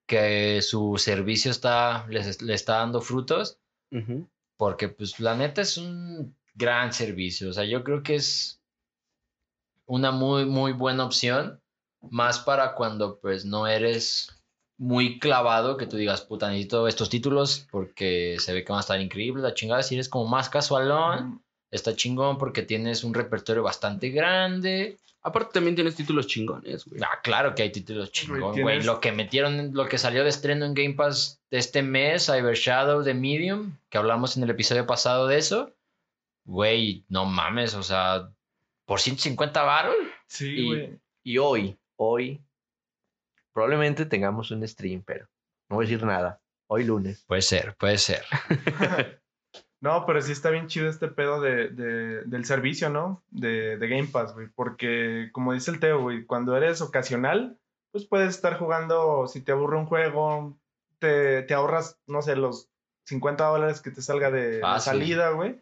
que su servicio está, les, le está dando frutos, porque, pues, la neta es un gran servicio. O sea, yo creo que es una muy, muy buena opción, más para cuando, pues, no eres muy clavado que tú digas, puta, necesito estos títulos porque se ve que van a estar increíbles, la chingada, si eres como más casualón, está chingón porque tienes un repertorio bastante grande. Aparte también tienes títulos chingones, güey. Ah, claro que hay títulos chingón, güey. Lo que metieron, lo que salió de estreno en Game Pass de este mes, Cyber Shadow de Medium, que hablamos en el episodio pasado de eso. Güey, no mames, o sea, por 150 baros. Sí, Y- güey. Y hoy, hoy, probablemente tengamos un stream, pero no voy a decir nada. Hoy lunes. Puede ser, puede ser. No, pero sí está bien chido este pedo de, de- del servicio, ¿no? De, de Game Pass, güey. Porque, como dice el Teo, güey, cuando eres ocasional, pues puedes estar jugando, si te aburre un juego, te, te ahorras, no sé, los 50 dólares que te salga de, Fácil. salida, güey.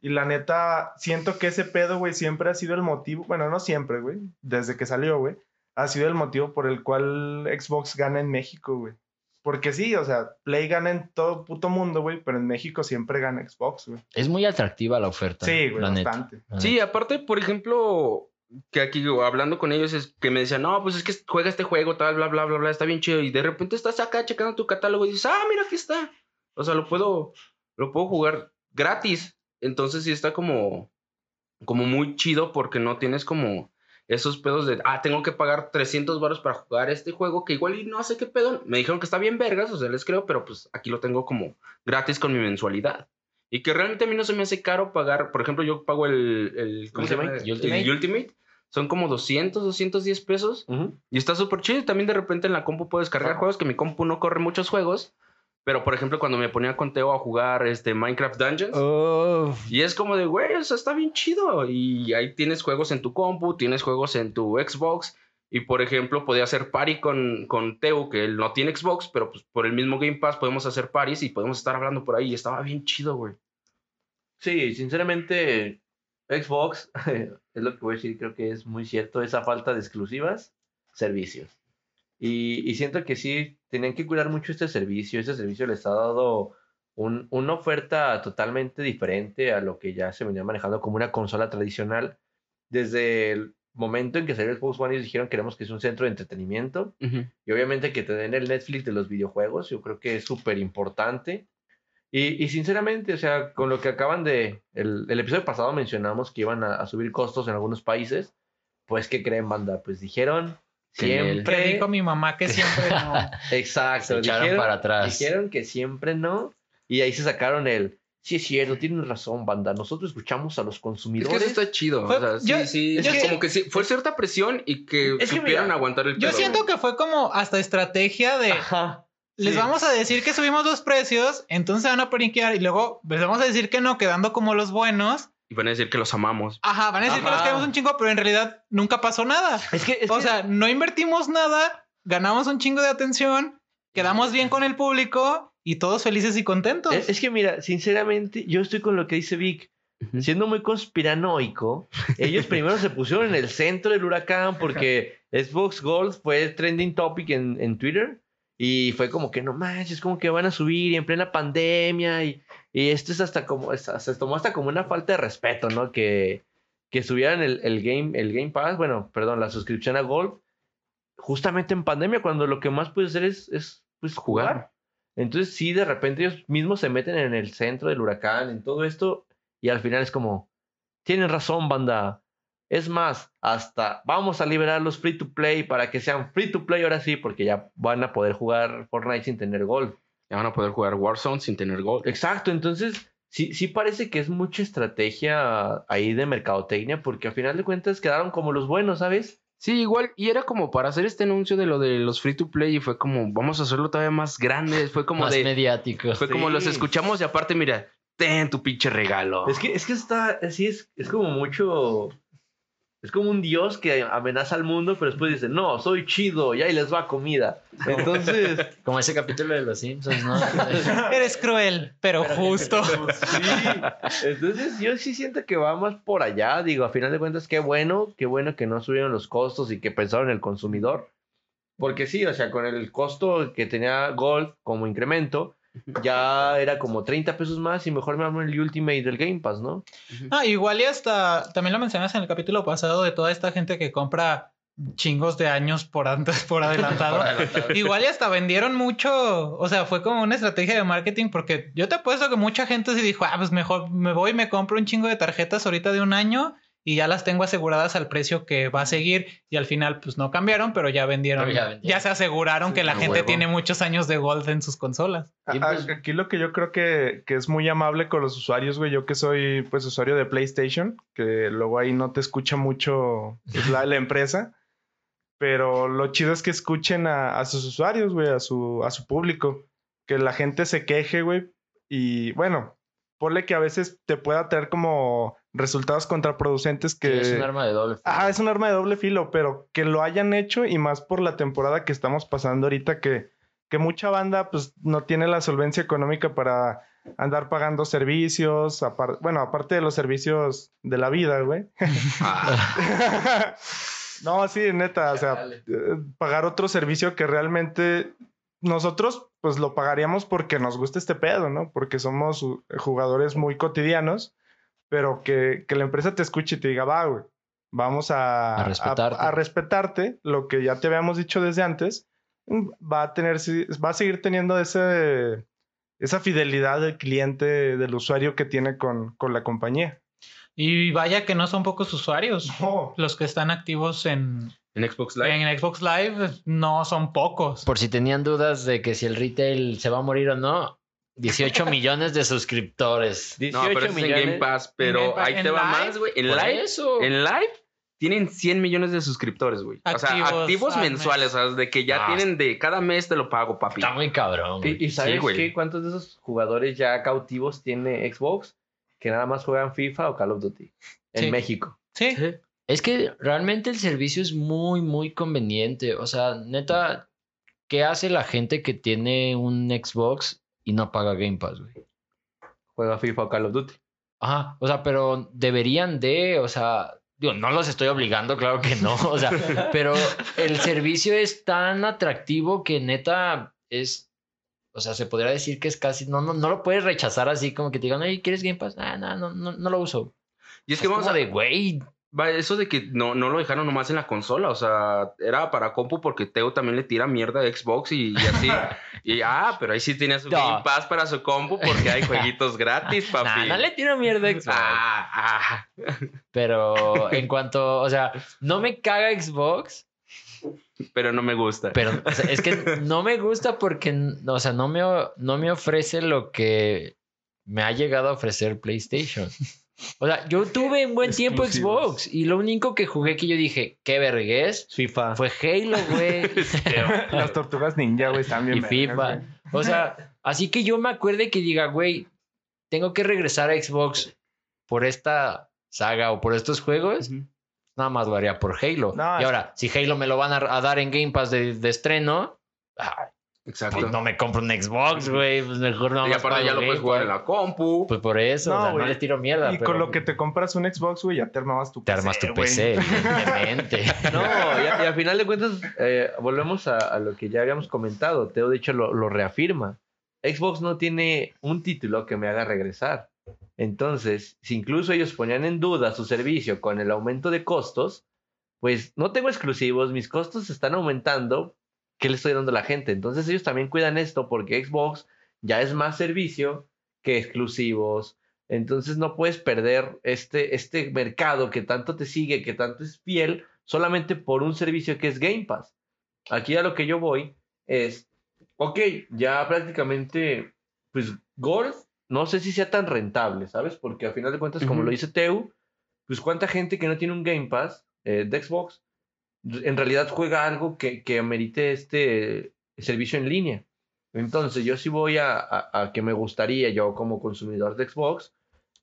Y la neta, siento que ese pedo, güey, siempre ha sido el motivo, bueno, no siempre, güey, desde que salió, güey, ha sido el motivo por el cual Xbox gana en México, güey. Porque sí, o sea, Play gana en todo puto mundo, güey, pero en México siempre gana Xbox, güey. Es muy atractiva la oferta. Sí, güey, la neta, bastante. la Sí, neta. aparte, por ejemplo, que aquí hablando con ellos es que me decían, no, pues es que juega este juego, tal, bla, bla, bla, bla, está bien chido. Y de repente estás acá checando tu catálogo y dices, ah, mira, aquí está. O sea, lo puedo, lo puedo jugar gratis. Entonces sí está como, como muy chido porque no tienes como esos pedos de, ah, tengo que pagar 300 baros para jugar este juego que igual y no sé qué pedo. Me dijeron que está bien vergas, o sea, les creo, pero pues aquí lo tengo como gratis con mi mensualidad. Y que realmente a mí no se me hace caro pagar, por ejemplo, yo pago el, el ¿cómo se llama? Ultimate. El Ultimate. Ultimate. Son como 200, 210 pesos. Y está súper chido. Y también de repente en la compu puedes cargar Ajá. juegos, que mi compu no corre muchos juegos. Pero, por ejemplo, cuando me ponía con Teo a jugar este Minecraft Dungeons, y es como de, güey, eso está bien chido. Y ahí tienes juegos en tu compu, tienes juegos en tu Xbox. Y, por ejemplo, podía hacer party con, con Teo, que él no tiene Xbox, pero pues por el mismo Game Pass podemos hacer parties y podemos estar hablando por ahí. Y estaba bien chido, güey. Sí, sinceramente, Xbox, es lo que voy a decir, creo que es muy cierto, esa falta de exclusivas, servicios. Y, y siento que sí, tenían que cuidar mucho este servicio, este servicio les ha dado un- una oferta totalmente diferente a lo que ya se venía manejando como una consola tradicional. Desde el momento en que salió el Xbox One, ellos dijeron queremos que es un centro de entretenimiento. Y obviamente que te den el Netflix de los videojuegos, yo creo que es súper importante. Y, y sinceramente, o sea, con lo que acaban de... El, el episodio pasado mencionamos que iban a, a subir costos en algunos países. Pues, ¿qué creen, banda? Pues dijeron Siempre dijo mi mamá que siempre no. Exacto. Se echaron dijeron, para atrás. dijeron que siempre no. Y ahí se sacaron el... Sí, es cierto, tienen razón, banda. Nosotros escuchamos a los Es consumidores. que eso está chido. Fue- o sea, sí, yo- sí. yo es sí- como que sí, fue cierta presión y que Es que supieran mira, aguantar el Yo pedo, siento güey. que fue como hasta estrategia de Ajá. les Sí. vamos a decir que subimos los precios, entonces se van a paniquear y luego les vamos a decir que no, quedando como los buenos. Y van a decir que los amamos. Ajá, van a decir que Ajá. los queremos un chingo, pero en realidad nunca pasó nada. Es que... es O que- sea, no invertimos nada, ganamos un chingo de atención, quedamos bien con el público y todos felices y contentos. Es, es que mira, sinceramente, yo estoy con lo que dice Vic. Siendo muy conspiranoico, ellos primero se pusieron en el centro del huracán porque Xbox Gold fue trending topic en, en Twitter y fue como que no manches, como que van a subir y en plena pandemia y, y esto es hasta como, se tomó hasta como una falta de respeto, ¿no? Que, que subieran el, el game, el Game Pass, bueno, perdón, la suscripción a Gold justamente en pandemia cuando lo que más puedes hacer es, es pues, jugar. Entonces, sí, de repente ellos mismos se meten en el centro del huracán, en todo esto, y al final es como, tienen razón, banda. Es más, hasta vamos a liberar los free to play para que sean free to play ahora sí, porque ya van a poder jugar Fortnite sin tener gold. Ya van a poder jugar Warzone sin tener gol. Exacto, entonces sí, sí parece que es mucha estrategia ahí de mercadotecnia, porque al final de cuentas quedaron como los buenos, ¿sabes? Sí, igual, y era como para hacer este anuncio de lo de los free to play y fue como, vamos a hacerlo todavía más grande, fue como Más de... mediático. Fue como los escuchamos y aparte, mira, ten tu pinche regalo. Es que, es que está, así es, es como mucho, es como un dios que amenaza al mundo, pero después dice, no, soy chido y ahí les va comida. Entonces, Como ese capítulo de Los Simpsons, ¿no? Eres cruel, pero, justo. sí, entonces yo sí siento que va más por allá, digo, a final de cuentas, qué bueno, qué bueno que no subieron los costos y que pensaron en el consumidor. Porque sí, o sea, con el costo que tenía Gold como incremento, ya era como 30 pesos más y mejor me armo el Ultimate del Game Pass, ¿no? Ah, igual y hasta, también lo mencionas en el capítulo pasado de toda esta gente que compra chingos de años por antes, por adelantado. Igual y hasta vendieron mucho, o sea, fue como una estrategia de marketing porque yo te apuesto que mucha gente se dijo, ah, pues mejor me voy y me compro un chingo de tarjetas ahorita de un año y ya las tengo aseguradas al precio que va a seguir y al final pues no cambiaron, pero ya vendieron, Pero ya se aseguraron Sí, que la gente huevo. tiene muchos años de Gold en sus consolas. Pues- Aquí lo que yo creo que, que es muy amable con los usuarios, güey, yo que soy pues usuario de PlayStation, que luego ahí no te escucha mucho pues, la, la empresa, pero lo chido es que escuchen a, a sus usuarios, güey, a su, a su público, que la gente se queje, güey, y bueno, ponle que a veces te pueda traer como resultados contraproducentes que... Es un arma de doble. filo. Ah, es un arma de doble filo, pero que lo hayan hecho y más por la temporada que estamos pasando ahorita, que, que mucha banda pues no tiene la solvencia económica para andar pagando servicios, bueno, aparte de los servicios de la vida, güey. Ah, no, sí, neta, o sea, eh, pagar otro servicio que realmente nosotros pues lo pagaríamos porque nos gusta este pedo, ¿no? Porque somos uh, jugadores muy cotidianos, pero que, que la empresa te escuche y te diga, va, güey, vamos a, A respetarte. a respetarte, lo que ya te habíamos dicho desde antes, mm, va a tener, va a seguir teniendo ese, esa fidelidad del cliente, del usuario que tiene con, con la compañía. Y vaya que no son pocos usuarios. No. Los que están activos en, en Xbox Live. en Xbox Live no son pocos. Por si tenían dudas de que si el retail se va a morir o no, 18 millones de suscriptores. 18 No, pero es en Game Pass, pero Game Pass. ahí te va Live, más, güey. En Live, eso. en Live tienen 100 millones de suscriptores, güey. O sea, Activos activos al mensuales, mes. o sea, de que ya Ah. tienen de cada mes te lo pago, papi. Está muy cabrón. güey. ¿Y, y sabes güey. qué? ¿Cuántos de esos jugadores ya cautivos tiene Xbox que nada más juegan FIFA o Call of Duty en Sí. México? Sí. Es que realmente el servicio es muy, muy conveniente. O sea, neta, ¿qué hace la gente que tiene un Xbox y no paga Game Pass, güey? Juega FIFA o Call of Duty. Ajá, o sea, pero deberían de, o sea, digo, no los estoy obligando, claro que no, o sea, pero el servicio es tan atractivo que neta es, o sea, se podría decir que es casi, no, no, no lo puedes rechazar así como que te digan, oye, ¿quieres Game Pass? Ah, no, no, no, no lo uso. Y es que vamos a de, güey, eso de que no, no lo dejaron nomás en la consola, o sea, era para compu porque Teo también le tira mierda a Xbox y, y así. y ah, pero ahí sí tiene su. Game Pass para su compu porque hay jueguitos gratis, papi. nah, no le tiro mierda a Xbox. Ah, ah. Pero en cuanto, o sea, no me caga Xbox, Pero no me gusta. pero o sea, es que no me gusta porque, o sea, no me, no me ofrece lo que me ha llegado a ofrecer PlayStation. O sea, yo tuve un buen tiempo. Xbox y lo único que jugué que yo dije, qué vergüenza, FIFA. fue Halo, güey. Las tortugas ninja, güey, bien y FIFA. O sea, así que yo me acuerde que diga, güey, tengo que regresar a Xbox por esta saga o por estos juegos. Nada más lo haría por Halo. No, y ahora, si Halo me lo van a, a dar en Game Pass de, de estreno, ah, Exacto. pues no me compro un Xbox, güey. Pues mejor no y aparte ya lo puedes jugar en la compu. Pues por eso, No, o sea, no güey. le tiro mierda. Y pero con lo que te compras un Xbox, güey, ya te armabas tu te armas tu. PC, evidentemente. No, y, a- y al final de cuentas, eh, volvemos a, a lo que ya habíamos comentado. Teo, de hecho, lo, lo reafirma. Xbox no tiene un título que me haga regresar. Entonces, si incluso ellos ponían en duda su servicio con el aumento de costos, pues no tengo exclusivos, mis costos están aumentando. ¿Qué le estoy dando a la gente? Entonces ellos también cuidan esto porque Xbox ya es más servicio que exclusivos, Entonces no puedes perder este, este mercado que tanto te sigue, que tanto es fiel, solamente por un servicio que es Game Pass. Aquí a lo que yo voy es, ok, ya prácticamente, pues Golf, no sé si sea tan rentable, ¿sabes? Porque al final de cuentas, como lo dice Teu, pues cuánta gente que no tiene un Game Pass eh, de Xbox, en realidad juega algo que, que amerite este servicio en línea. Entonces, yo sí voy a, a- a que me gustaría, yo como consumidor de Xbox,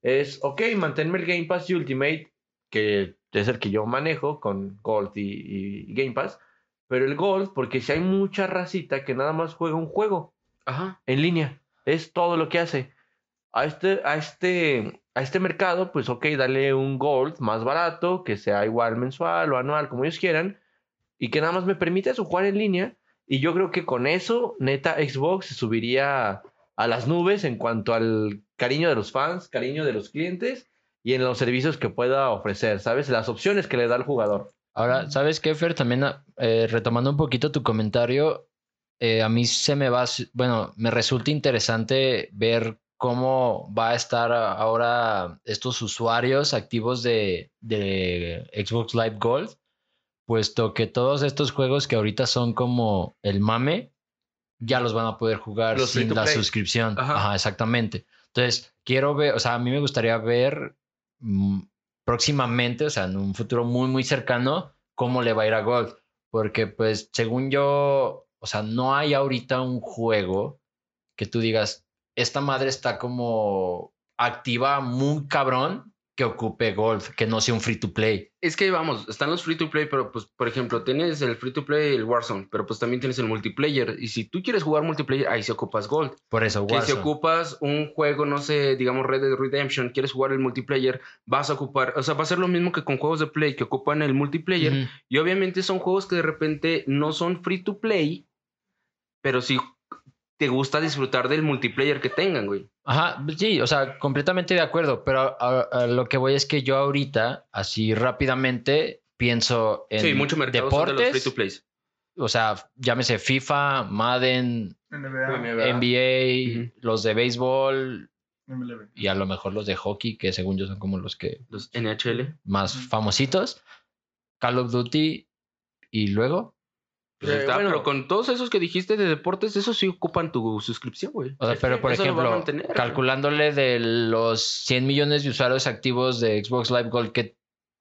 es, ok, manténme el Game Pass y Ultimate, que es el que yo manejo con Gold y, y Game Pass, pero el Gold, porque si hay mucha racita que nada más juega un juego Ajá. en línea, es todo lo que hace. A este, a este, a este mercado, pues ok, dale un Gold más barato, que sea igual mensual o anual, como ellos quieran, y que nada más me permita eso, jugar en línea. Y yo creo que con eso, neta, Xbox se subiría a las nubes en cuanto al cariño de los fans, cariño de los clientes y en los servicios que pueda ofrecer, ¿sabes? Las opciones que le da al jugador. Ahora, ¿sabes qué, Fer? También eh, retomando un poquito tu comentario, eh, a mí se me va, bueno, me resulta interesante ver cómo va a estar ahora estos usuarios activos de, de Xbox Live Gold, puesto que todos estos juegos que ahorita son como el mame, ya los van a poder jugar Los sin la play. suscripción. Ajá. Ajá, exactamente. Entonces, quiero ver, o sea, a mí me gustaría ver mm, próximamente, o sea, en un futuro muy, muy cercano, cómo le va a ir a Gold. Porque, pues, según yo, o sea, no hay ahorita un juego que tú digas, esta madre está como activa muy cabrón que ocupe Gold, que no sea un free to play. Es que vamos, están los free to play, pero pues, por ejemplo, tienes el free to play, el Warzone, pero pues también tienes el multiplayer. Y si tú quieres jugar multiplayer, ahí se ocupas Gold. Por eso, Que si Warzone. ocupas un juego, no sé, digamos Red Dead Redemption, quieres jugar el multiplayer, vas a ocupar, o sea, va a ser lo mismo que con juegos de play que ocupan el multiplayer. Y obviamente son juegos que de repente no son free to play, pero sí te gusta disfrutar del multiplayer que tengan, güey. Ajá, sí, o sea, completamente de acuerdo, pero a, a lo que voy es que yo ahorita, así rápidamente, pienso en sí, mucho mercado de los free to plays. o sea, llámese FIFA, Madden, NBA, NBA, los de béisbol y a lo mejor los de hockey, que según yo son como los que Los NHL. más famositos, Call of Duty y luego, Pues Eh, está, bueno. pero con todos esos que dijiste de deportes, esos sí ocupan tu suscripción, güey. o sea, pero por eso ejemplo, mantener, calculándole de los 100 millones de usuarios activos de Xbox Live Gold que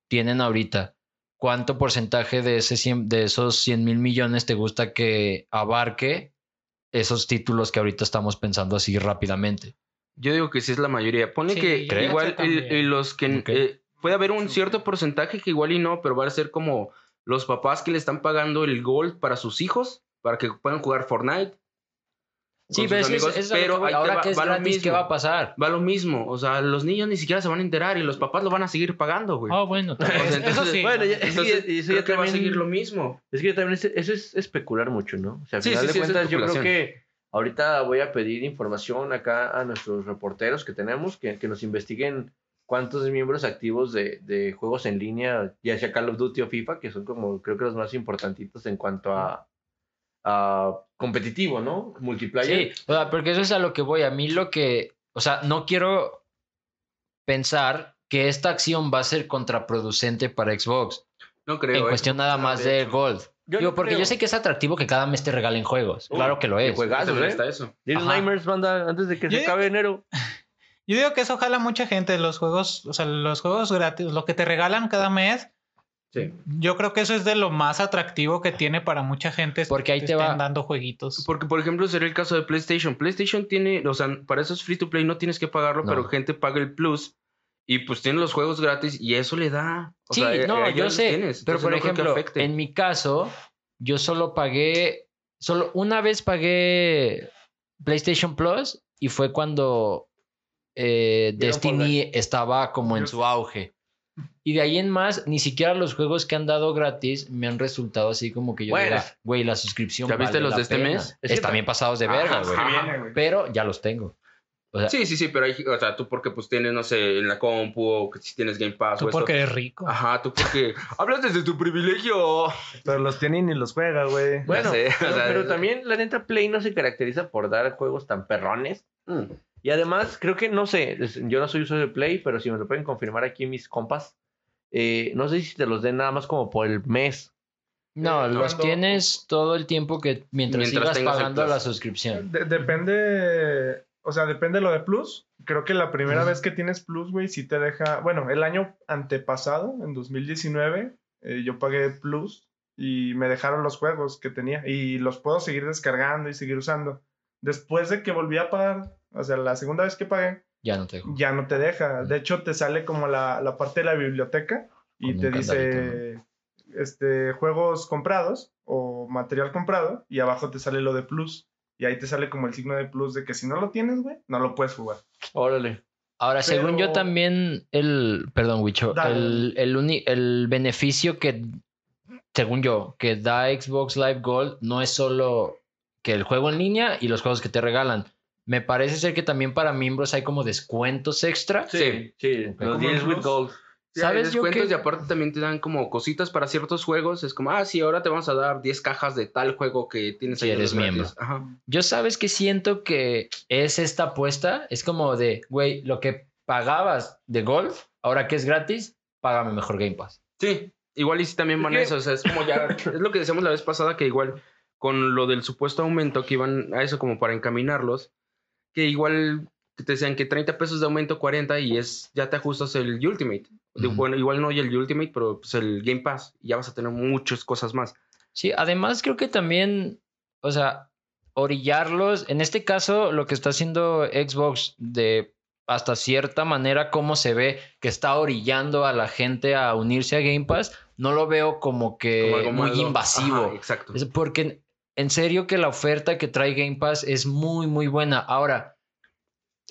tienen ahorita, ¿cuánto porcentaje de, ese 100 de esos 100 mil millones te gusta que abarque esos títulos que ahorita estamos pensando así rápidamente? Yo digo que sí es la mayoría. Pone Sí, que igual el- los que eh, puede haber un cierto porcentaje que igual y no, pero va a ser como los papás que le están pagando el gold para sus hijos para que puedan jugar Fortnite. Sí, con pero sus es, amigos, es que pero te ahora va- que es va lo gratis, ¿qué mismo. va a pasar? Va lo mismo, o sea, los niños ni siquiera se van a enterar y los papás lo van a seguir pagando, güey. Ah, bueno, Eso sí. Bueno, ya- entonces, es que- y eso creo ya que va a también- seguir lo mismo. Es que también es- eso es especular mucho, ¿no? O sea, al Sí, final sí, de sí, es cuentas, yo creo que ahorita voy a pedir información acá a nuestros reporteros que tenemos, que, que nos investiguen cuántos miembros activos de, de juegos en línea, ya sea Call of Duty o FIFA, que son como creo que los más importantitos en cuanto a, a competitivo, ¿no? Multiplayer. Sí, o sea, porque eso es a lo que voy. A mí lo que, o sea, no quiero pensar que esta acción va a ser contraproducente para Xbox No creo. en eh. cuestión nada más de. Gold. Yo Digo, no porque creo. yo sé que es atractivo que cada mes te regalen juegos. Claro que lo es. juegazos, Te ¿eh? molesta eso. Nightmares, banda, antes de que Yo se acabe enero. Yo digo que eso jala a mucha gente, los juegos, o sea, los juegos gratis, lo que te regalan cada mes. Sí. Yo creo que eso es de lo más atractivo que tiene para mucha gente. Porque ahí te va- dando jueguitos. Porque, por ejemplo, sería el caso de PlayStation. PlayStation tiene, o sea, para esos free to play no tienes que pagarlo, No. pero gente paga el plus y pues tiene los juegos gratis y eso le da. o Sí, sea, eh, no, ahí yo sé. tienes. Pero por no ejemplo, en mi caso, yo solo pagué, solo una vez pagué PlayStation Plus y fue cuando eh, Destiny estaba como en su auge. Y de ahí en más, ni siquiera los juegos que han dado gratis me han resultado así como que yo Bueno, diga, güey, la suscripción. ¿Ya viste vale los de este pena". mes? Es que Están bien pasados de verga, güey. Pero ya los tengo. O sea, Sí, sí, sí, pero hay, o sea, tú porque pues tienes, no sé, en la compu o que si tienes Game Pass Tú o esto. porque eres rico. Ajá, tú porque hablas desde tu privilegio. Pero los tiene y ni los juega, güey. Bueno, sé, o pero, sea, pero es- también la neta Play no se caracteriza por dar juegos tan perrones. Mm. Y además, creo que, no sé, yo no soy usuario de Play, pero si me lo pueden confirmar aquí mis compas, eh, no sé si te los den nada más como por el mes. No, Eh, los cuando- tienes todo el tiempo que mientras, Mientras sigas pagando la suscripción. De- depende, o sea, depende lo de Plus. Creo que la primera vez que tienes Plus, güey, sí te deja, bueno, el año antepasado, en 2019, eh, yo pagué Plus y me dejaron los juegos que tenía y los puedo seguir descargando y seguir usando. Después de que volví a pagar, o sea, la segunda vez que pagué, Ya no te dejo. ya no te deja. De hecho, te sale como la, la parte de la biblioteca y Con te dice este, juegos comprados o material comprado y abajo te sale lo de plus. Y ahí te sale como el signo de plus de que si no lo tienes, güey, no lo puedes jugar. Órale. Ahora, según yo también, el, perdón, Wicho, el, el, uni- el beneficio que, según yo, que da Xbox Live Gold no es solo que el juego en línea y los juegos que te regalan. Me parece ser que también para miembros hay como descuentos extra. Sí, sí. Los deals with gold. Sí, hay ¿Sabes yo descuentos qué? y aparte también te dan como cositas para ciertos juegos. Es como, ah, sí, ahora te vamos a dar 10 cajas de tal juego que tienes Si ahí eres miembro. Ajá. Yo sabes que siento que es esta apuesta, es como de, güey, lo que pagabas de golf, ahora que es gratis, págame mejor Game Pass. Sí, igual y sí también van a que- eso. O sea, es como ya, es lo que decíamos la vez pasada, que igual con lo del supuesto aumento que iban a eso como para encaminarlos, que igual que te decían que 30 pesos de aumento, 40 y es, ya te ajustas el Ultimate. Bueno, igual no y el Ultimate, pero pues el Game Pass, ya vas a tener muchas cosas más. Sí, además creo que también, o sea, orillarlos, en este caso lo que está haciendo Xbox de hasta cierta manera cómo se ve que está orillando a la gente a unirse a Game Pass, no lo veo como que Como muy malo. invasivo. Ajá, exacto. Es porque en serio que la oferta que trae Game Pass es muy, muy buena. Ahora,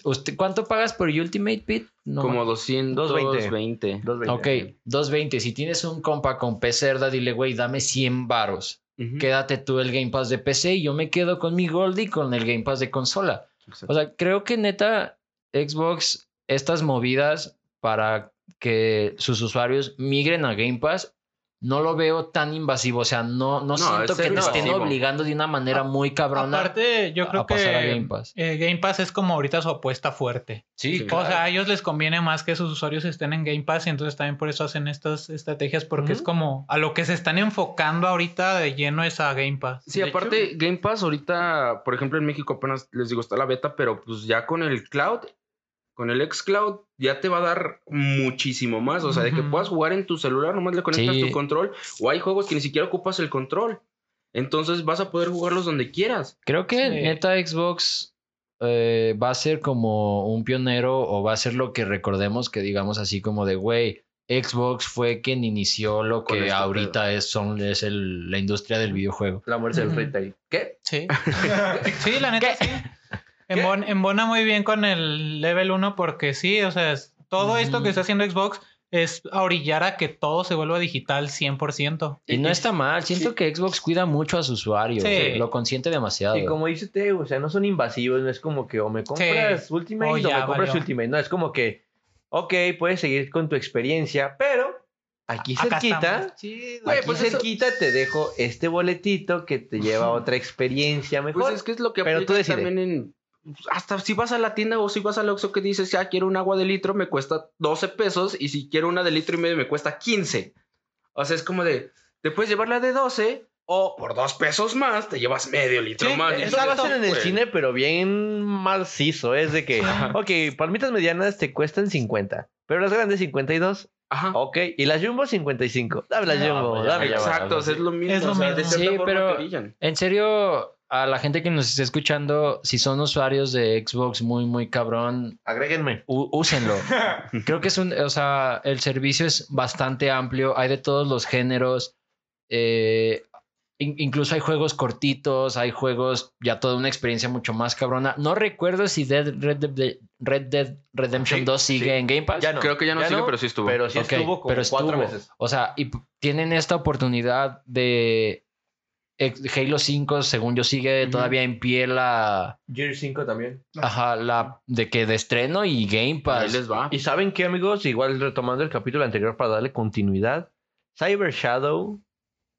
¿usted cuánto pagas por Ultimate Pit? No como me- 220. 220. Ok, 220. Si tienes un compa con P-Cerda, dile, güey, dame 100 varos. Quédate tú el Game Pass de PC y yo me quedo con mi Goldie con el Game Pass de consola. Exacto. O sea, creo que neta, Xbox, estas movidas para que sus usuarios migren a Game Pass, no lo veo tan invasivo. O sea, no, no, No, siento que te estén obligando de una manera muy cabrona. Aparte, yo creo a pasar a que Game Pass. eh, Game Pass es como ahorita su apuesta fuerte. sí, Sí. O sea, a ellos les conviene más que sus usuarios estén en Game Pass y entonces también por eso hacen estas estrategias porque es como a lo que se están enfocando ahorita de lleno es a Game Pass. Sí, De aparte, Game Pass ahorita, por ejemplo, en México apenas les digo, está la beta, pero pues ya con el cloud, con el xCloud, ya te va a dar muchísimo más. O sea, de que puedas jugar en tu celular, nomás le conectas Sí. tu control, o hay juegos que ni siquiera ocupas el control. Entonces vas a poder jugarlos donde quieras. Creo que Sí. neta Xbox eh, va a ser como un pionero o va a ser lo que recordemos que digamos así como de, güey, Xbox fue quien inició lo que este ahorita es, son, es el- la industria del videojuego. La muerte del retail. ¿Qué? Sí. sí, la neta sí. Embon- embona muy bien con el level 1 porque sí, o sea, es- todo esto que está haciendo Xbox es a orillar a que todo se vuelva digital 100%. Y no está mal, siento Sí. que Xbox cuida mucho a su usuario, Sí. lo consiente demasiado. Y como dice Teo, o sea, no son invasivos, no es como que o me compras Ultimate O o, ya me compras valió. Ultimate. No, es como que, ok, puedes seguir con tu experiencia, pero aquí Acá cerquita, Güey, aquí pues eso- cerquita te dejo este boletito que te lleva a otra experiencia mejor. Pues es que es lo que Pero tú también en... Hasta si vas a la tienda o si vas al Oxxo que dices, ya quiero un agua de litro, me cuesta 12 pesos y si quiero una de litro y medio me cuesta 15. O sea, es como de, te puedes llevar la de 12 o por dos pesos más te llevas medio litro Sí, más. es Eso lo hacen en el Güey. cine, pero bien macizo. Es de que, ok, palmitas medianas te cuestan 50, pero las grandes 52. Ajá. Ok, y las jumbo 55. Dame las No, jumbo, pues ya dame. Exacto, o sea, es lo mismo. Es lo o sea, mismo. Sí, pero-. En serio, a la gente que nos esté escuchando, si son usuarios de Xbox muy, muy cabrón, Agréguenme. úsenlo. Creo que es un, o sea, el servicio es bastante amplio, hay de todos los géneros, eh, in- incluso hay juegos cortitos, hay juegos ya toda una experiencia mucho más cabrona. No recuerdo si Dead- Red, Dead, Red Dead Redemption Sí, 2 sigue sí. en Game Pass. Ya no. Creo que ya no sigue, pero sí estuvo. Pero sí estuvo como pero cuatro estuvo. veces. O sea, y tienen esta oportunidad de Halo 5, según yo, sigue todavía en pie la, Gear 5 también. ajá, la de que de estreno y Game Ahí Pass. les va. Y saben qué, amigos, igual retomando el capítulo anterior para darle continuidad, Cyber Shadow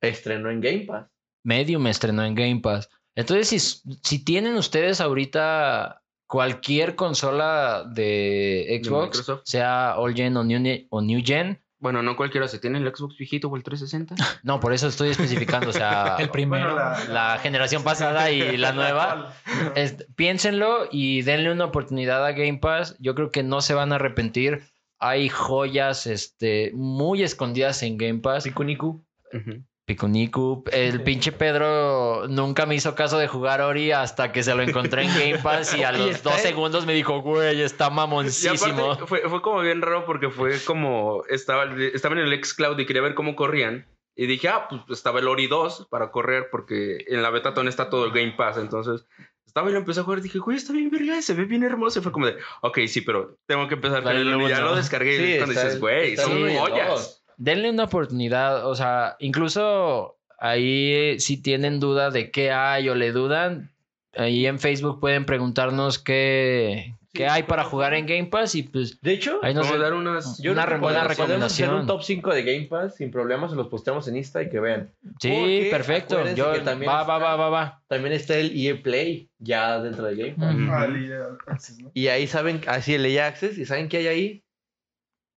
estrenó en Game Pass. Medium estrenó en Game Pass. Entonces, si, si tienen ustedes ahorita cualquier consola de Xbox, sea All Gen o New, o New Gen. Bueno, no cualquiera se tiene el Xbox viejito o el 360. No, por eso estoy especificando, o sea, El primero. Bueno, la generación pasada y la nueva. Es- piénsenlo y denle una oportunidad a Game Pass. Yo creo que no se van a arrepentir. Hay joyas este, muy escondidas en Game Pass. Pikuniku. Ujú. Picunicu. El pinche Pedro nunca me hizo caso de jugar Ori hasta que se lo encontré en Game Pass y a los dos segundos me dijo, güey, está mamoncísimo. aparte fue, fue como bien raro porque fue como estaba, estaba en el xCloud y quería ver cómo corrían. Y dije, ah, pues estaba el Ori 2 para correr porque en la beta todavía está todo el Game Pass. Entonces estaba y lo empecé a jugar y dije, güey, está bien verga, se ve bien hermoso. Y fue como de, ok, sí, pero tengo que empezar con el. Ya lo descargué Sí, y cuando dices, güey, son joyas. Denle una oportunidad. O sea, incluso ahí si tienen duda de qué hay o le dudan, ahí en Facebook pueden preguntarnos qué, qué hay para jugar en Game Pass y pues De hecho, ahí nos Vamos a dar unas... yo una buena podemos- podemos hacer recomendación. un top 5 de Game Pass sin problemas, se los posteamos en Insta y que vean. Sí, Porque perfecto. Yo, que también va, va, está- va, va, va. También está el EA Play ya dentro de Game Pass. Ah, el EA Access, ¿no? Y ahí saben, así el EA Access, ¿y saben qué hay ahí?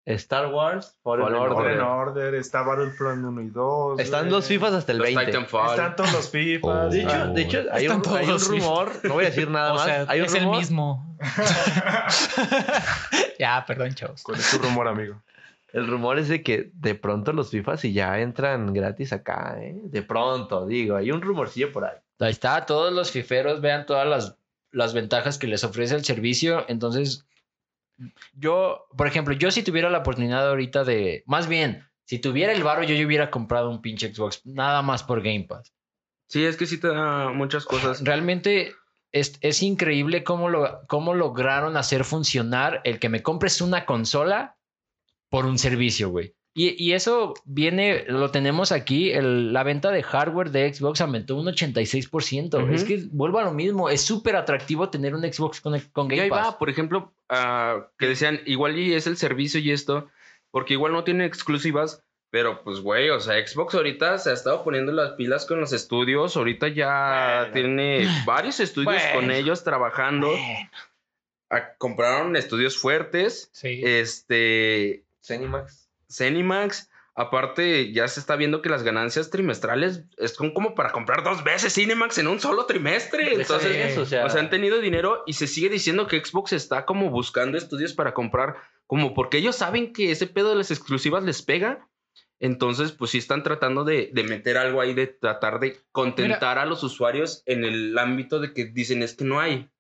Star Wars Fallen, Fallen Order. Fallen Order, está Battlefront 1 y 2. Están dos FIFAs hasta el Los 20. Titanfall. Están todos los FIFAs. De hecho, de hecho hay, un, hay rumor, no voy a decir nada o más. sea, hay un es el mismo. ya, perdón, chavos. ¿Cuál es tu rumor, amigo? El rumor es de que de pronto los FIFAs y ya entran gratis acá, ¿eh? De pronto, digo, hay un rumorcillo por ahí. Ahí está, todos los fiferos vean todas las, las ventajas que les ofrece el servicio. Entonces, yo, por ejemplo, yo si tuviera la oportunidad ahorita de, más bien, si tuviera el varo, yo ya hubiera comprado un pinche Xbox, nada más por Game Pass. Sí, es que sí te da muchas cosas. Realmente es, es increíble cómo, lo, cómo lograron hacer funcionar el que me compres una consola por un servicio, güey. Y, y eso viene, lo tenemos aquí, el- la venta de hardware de Xbox aumentó un 86%. Ujú. Es que vuelvo a lo mismo, es súper atractivo tener un Xbox con, con Y Game ahí Pass. va, por ejemplo, ah, que decían, igual y es el servicio y esto, porque igual no tiene exclusivas, pero pues, güey, o sea, Xbox ahorita se ha estado poniendo las pilas con los estudios, ahorita ya Bueno. tiene varios estudios Bueno. con ellos trabajando, Bueno, Ah, compraron estudios fuertes, Sí. este, Zenimax. Cenimax, aparte ya se está viendo que las ganancias trimestrales son como para comprar dos veces Cinemax en un solo trimestre, entonces... O sea, O sea, han tenido dinero y se sigue diciendo que Xbox está como buscando estudios para comprar, como porque ellos saben que ese pedo de las exclusivas les pega. Entonces, pues sí están tratando de, de meter algo ahí, de tratar de contentar a los usuarios en el ámbito de que dicen es que no hay.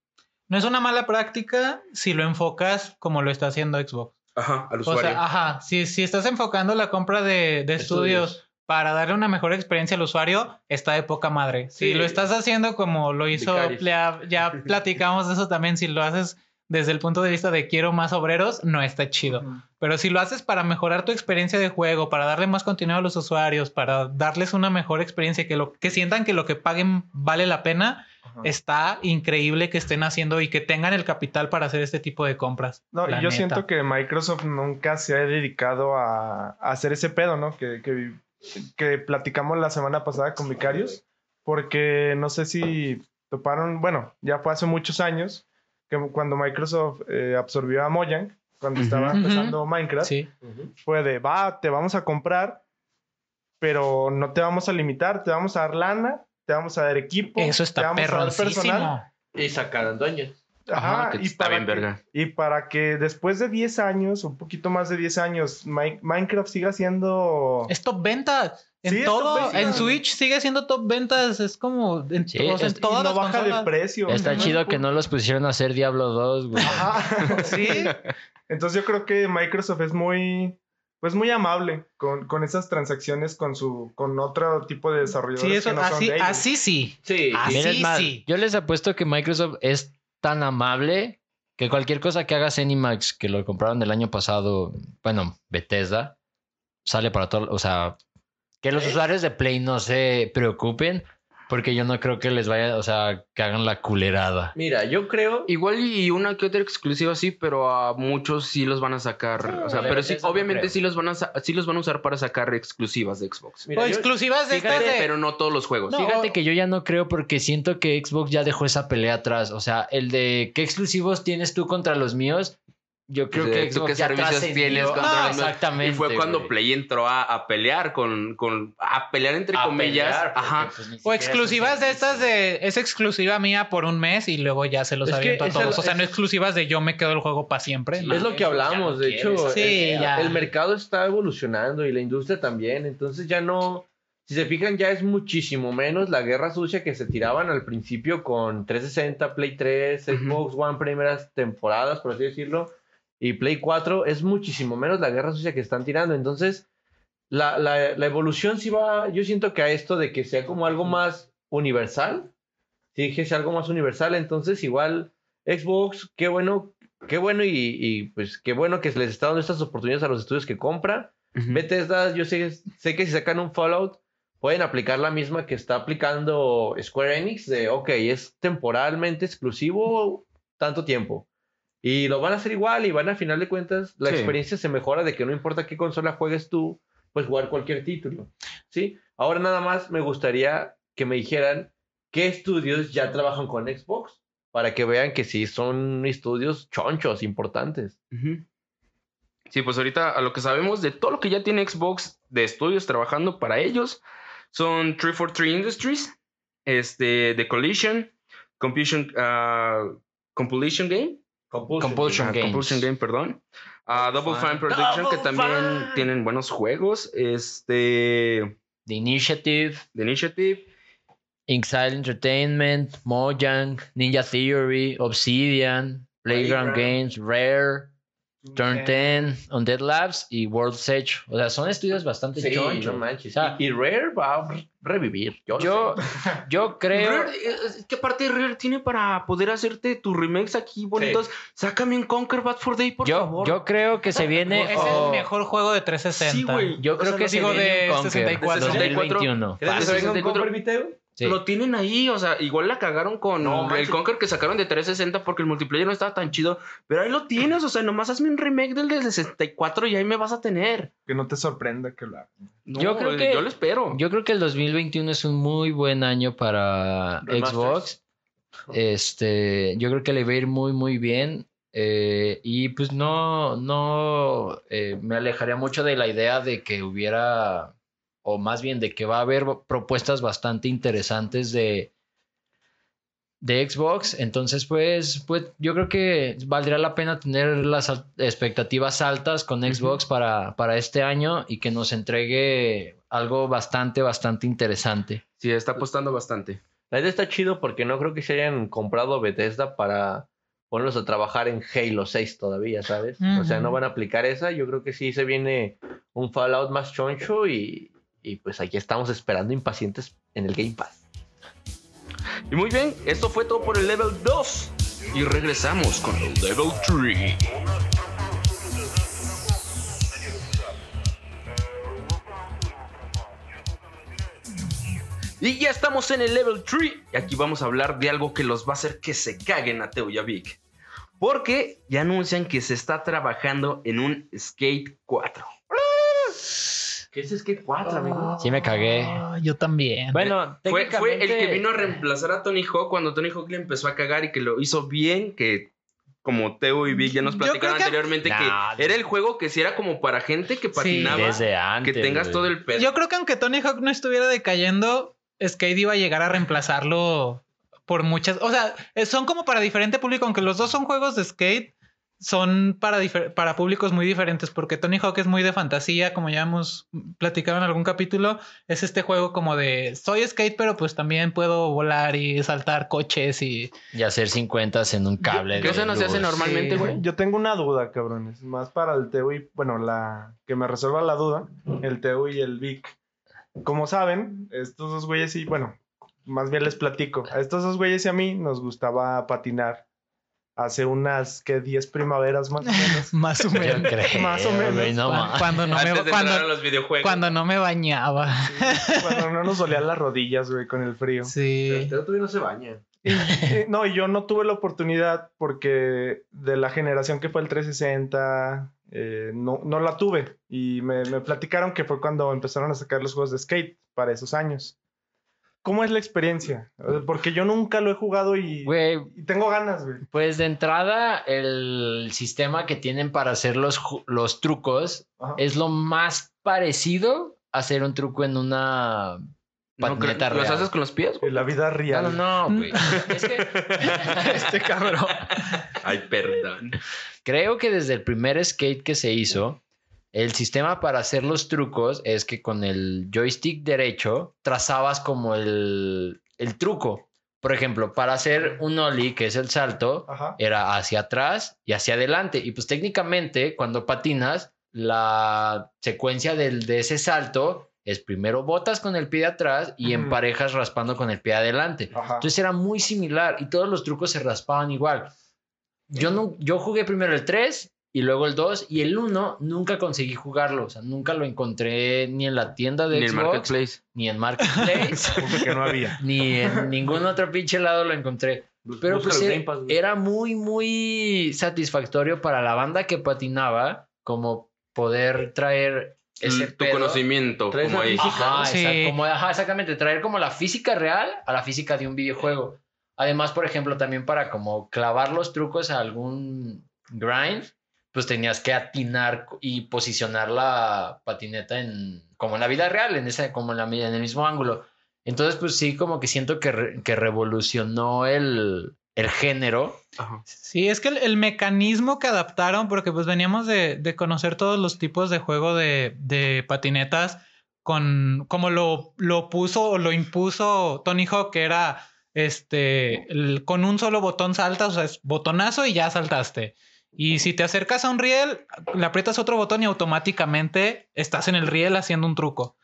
No es una mala práctica si lo enfocas como lo está haciendo Xbox. Ajá, al O usuario. sea, ajá, si, si estás enfocando la compra de, de estudios, Estudios. para darle una mejor experiencia al usuario, está de poca madre. Si Sí. lo estás haciendo como lo hizo, ya, ya platicamos de eso también, si lo haces desde el punto de vista de quiero más obreros, no está chido. Pero si lo haces para mejorar tu experiencia de juego, para darle más contenido a los usuarios, para darles una mejor experiencia, que, lo, que sientan que lo que paguen vale la pena, Ajá. está increíble que estén haciendo y que tengan el capital para hacer este tipo de compras. No, yo neta. siento que Microsoft nunca se ha dedicado a, a hacer ese pedo, ¿no? Que, que, que platicamos la semana pasada con Vicarios, porque no sé si toparon, bueno, ya fue hace muchos años, que cuando Microsoft eh, absorbió a Mojang, cuando estaba empezando Minecraft, Sí. fue de, va, te vamos a comprar, pero no te vamos a limitar, te vamos a dar lana, te vamos a dar equipo, Eso te está vamos a dar perroncísimo. Y sacaron dueños. Ajá, que y está para bien que- verga. y para que después de 10 años, un poquito más de 10 años, Mi- Minecraft siga siendo... Es top ventas. En Sí, es todo, en Switch sigue siendo top ventas. Es como en, Sí, o sea, en es- y todas no las baja consolas. de precio. Está Ujú. chido que no los pusieron a hacer Diablo 2, güey. Ajá, sí. Entonces yo creo que Microsoft es muy... Pues muy amable con, con esas transacciones con su con otro tipo de desarrolladores Sí, eso, que no son así, de ellos. así sí. Sí. Miren, sí. Yo les apuesto que Microsoft es tan amable que cualquier cosa que haga Zenimax, que lo compraron el año pasado, bueno, Bethesda, sale para todo, o sea, que los usuarios de Play no se preocupen, Porque yo no creo que les vaya, o sea, que hagan la culerada. Mira, yo creo. Igual y una que otra exclusiva sí, pero a muchos sí los van a sacar. Sí, o sea, pero sí, no obviamente sí los van a sí los van a usar para sacar exclusivas de Xbox. Mira, o yo- exclusivas de Fíjate, de- pero no todos los juegos. No, Fíjate que yo ya no creo porque siento que Xbox ya dejó esa pelea atrás. O sea, el de qué exclusivos tienes tú contra los míos. Yo creo De que tú Xbox qué ya servicios tienes contra míos. exactamente. Y fue cuando. Play entró a, a pelear con, con. a pelear entre A comillas. pelear, ajá. pues, O exclusivas de estas de es exclusiva mía por un mes y luego ya se los Es que aviento a todos. O sea, no exclusivas de yo me quedo el juego para siempre. Sí, no. Es lo que hablamos, no de hecho, Sí, el, ya. el mercado está evolucionando y la industria también, entonces ya no, si se fijan ya es muchísimo menos la guerra sucia que se tiraban al principio con 360, Play 3, Ujú. Xbox One primeras temporadas, por así decirlo, y Play 4, es muchísimo menos la guerra sucia que están tirando, entonces la, la, la evolución sí va, yo siento que a esto de que sea como algo más universal, que sea algo más universal, entonces igual Xbox, qué bueno, qué bueno y, y, pues qué bueno que se les está dando estas oportunidades a los estudios que compra. Ujú. Bethesda, yo sé, sé que si sacan un Fallout, pueden aplicar la misma que está aplicando Square Enix, de, ok, es temporalmente exclusivo tanto tiempo. Y lo van a hacer igual y van a final de cuentas, la Sí. experiencia se mejora de que no importa qué consola juegues tú, pues jugar cualquier título. ¿Sí? Ahora nada más me gustaría que me dijeran qué estudios ya trabajan con Xbox para que vean que sí son estudios chonchos, importantes. Sí, pues ahorita a lo que sabemos de todo lo que ya tiene Xbox de estudios trabajando para ellos son 343 Industries, este, The Collision, Compulsion, ah, Compulsion Game, Compulsion Ah, Games. Compulsion Game, perdón. Ah, Double Fine Production, que también Fine. tienen buenos juegos. Este, The Initiative, The Initiative. Inxile Entertainment, Mojang, Ninja Theory, Obsidian, Playground Playground. Games, Rare, Turn 10, Undead Labs y World's Edge. O sea, son estudios bastante Sí, chonchos. no manches. O sea, y, y Rare va a revivir. Yo, yo, sé. yo creo. Rare, es que aparte Rare tiene para poder hacerte tus remakes aquí bonitos. Sácame un Conquer Bad for Day, por Yo, favor. yo creo que se viene. Es o- el mejor juego de 360. Sí, güey. Yo O creo sea, que no se digo viene de un Conquer 64. 2021. ¿Crees que se venga un 64. Conquer Viteo? Sí. Lo tienen ahí, o sea, igual la cagaron con No, el. Conquer que sacaron de 360 porque el multiplayer no estaba tan chido. Pero ahí lo tienes, o sea, nomás hazme un remake del de 64 y ahí me vas a tener. Que no te sorprenda que. No, Yo creo eh, que- Yo lo espero. Yo creo que el 2021 es un muy buen año para Remasters. Xbox. Este, yo creo que le va a ir muy, muy bien. Eh, y pues no, no eh, me alejaría mucho de la idea de que hubiera, o más bien de que va a haber propuestas bastante interesantes de, de Xbox. Entonces, pues, pues yo creo que valdría la pena tener las expectativas altas con Xbox para, para este año y que nos entregue algo bastante, bastante interesante. Sí, está apostando bastante. La idea está chido porque no creo que se hayan comprado Bethesda para ponerlos a trabajar en Halo 6 todavía, ¿sabes? O sea, no van a aplicar esa. Yo creo que sí se viene un Fallout más choncho y, y pues aquí estamos esperando impacientes en el Game Pass. Y muy bien, esto fue todo por el level 2. Y regresamos con el level 3. Y ya estamos en el level 3. Y aquí vamos a hablar de algo que los va a hacer que se caguen a Teo y a Vic. Porque ya anuncian que se está trabajando en un Skate 4. ¿Qué es Skate 4, amigo? Sí me cagué. Ah, yo también. Bueno, Fue, fue el que vino a reemplazar a Tony Hawk cuando Tony Hawk le empezó a cagar y que lo hizo bien, que como Teo y Vic ya nos platicaron que- anteriormente, Nah, que era el juego que si era como para gente que patinaba, Desde que antes. tengas güey. todo el pedo. Yo creo que aunque Tony Hawk no estuviera decayendo, Skate iba a llegar a reemplazarlo por muchas. O sea, eh, son como para diferente público, aunque los dos son juegos de skate, son para, para públicos muy diferentes, porque Tony Hawk es muy de fantasía, como ya hemos platicado en algún capítulo. Es este juego como de soy skate, pero pues también puedo volar y saltar coches y. Y hacer 50 en un cable. Que de eso no se hace normalmente, Sí. güey. Yo tengo una duda, cabrones. Más para el Teo y, bueno, la que me resuelva la duda, el Teo y el Vic. Como saben, estos dos güeyes y, bueno, más bien les platico. A estos dos güeyes y a mí nos gustaba patinar hace unas, que 10 primaveras más o menos. Más o Yo menos. creo, Más o menos. no cuando, no Antes me, de cuando, los videojuegos. cuando no me bañaba. Cuando no nos dolían las rodillas, güey, con el frío. Sí. Pero todavía no se baña. Y- y- no, y yo no tuve la oportunidad porque de la generación que fue el 360, eh, no, no la tuve. Y me, me platicaron que fue cuando empezaron a sacar los juegos de skate para esos años. ¿Cómo es la experiencia? Porque yo nunca lo he jugado y, Güey, y tengo ganas, güey. pues de entrada, el sistema que tienen para hacer los, los trucos Ajá. es lo más parecido a hacer un truco en una No, patineta ¿Los real. haces con los pies? güey? En la vida No, real. no, no, güey. es que Este cabrón. Ay, perdón. creo que desde el primer skate que se hizo, el sistema para hacer los trucos es que con el joystick derecho trazabas como el, el truco. Por ejemplo, para hacer un ollie, que es el salto, Ajá. era hacia atrás y hacia adelante. Y pues técnicamente, cuando patinas, la secuencia del, de ese salto es primero botas con el pie de atrás y Ujú. emparejas raspando con el pie de adelante. Ajá. Entonces era muy similar y todos los trucos se raspaban igual. Yo, no, yo jugué primero el 3 y luego el 2 y el 1 nunca conseguí jugarlo. O sea, nunca lo encontré ni en la tienda de Ni Xbox, Marketplace. ni en Marketplace, Porque no había. ni en ningún otro pinche lado lo encontré. Pero Busca pues el era, muy, muy satisfactorio para la banda que patinaba, como poder traer ese tu pedo. conocimiento. Como la ahí. física. Ajá, Sí. exact- como- ajá, exactamente, traer como la física real a la física de un videojuego. Además, por ejemplo, también para como clavar los trucos a algún grind, pues tenías que atinar y posicionar la patineta en como en la vida real, en esa como en, la, en el mismo ángulo. Entonces, pues sí, como que siento que, re- que revolucionó el, el género. Ajá. Sí, es que el, el mecanismo que adaptaron, porque pues veníamos de, de conocer todos los tipos de juego de, de patinetas, con como lo, lo puso o lo impuso Tony Hawk, que era este el- con un solo botón saltas, o sea, es botonazo y ya saltaste. Y si te acercas a un riel, le aprietas otro botón y automáticamente estás en el riel haciendo un truco.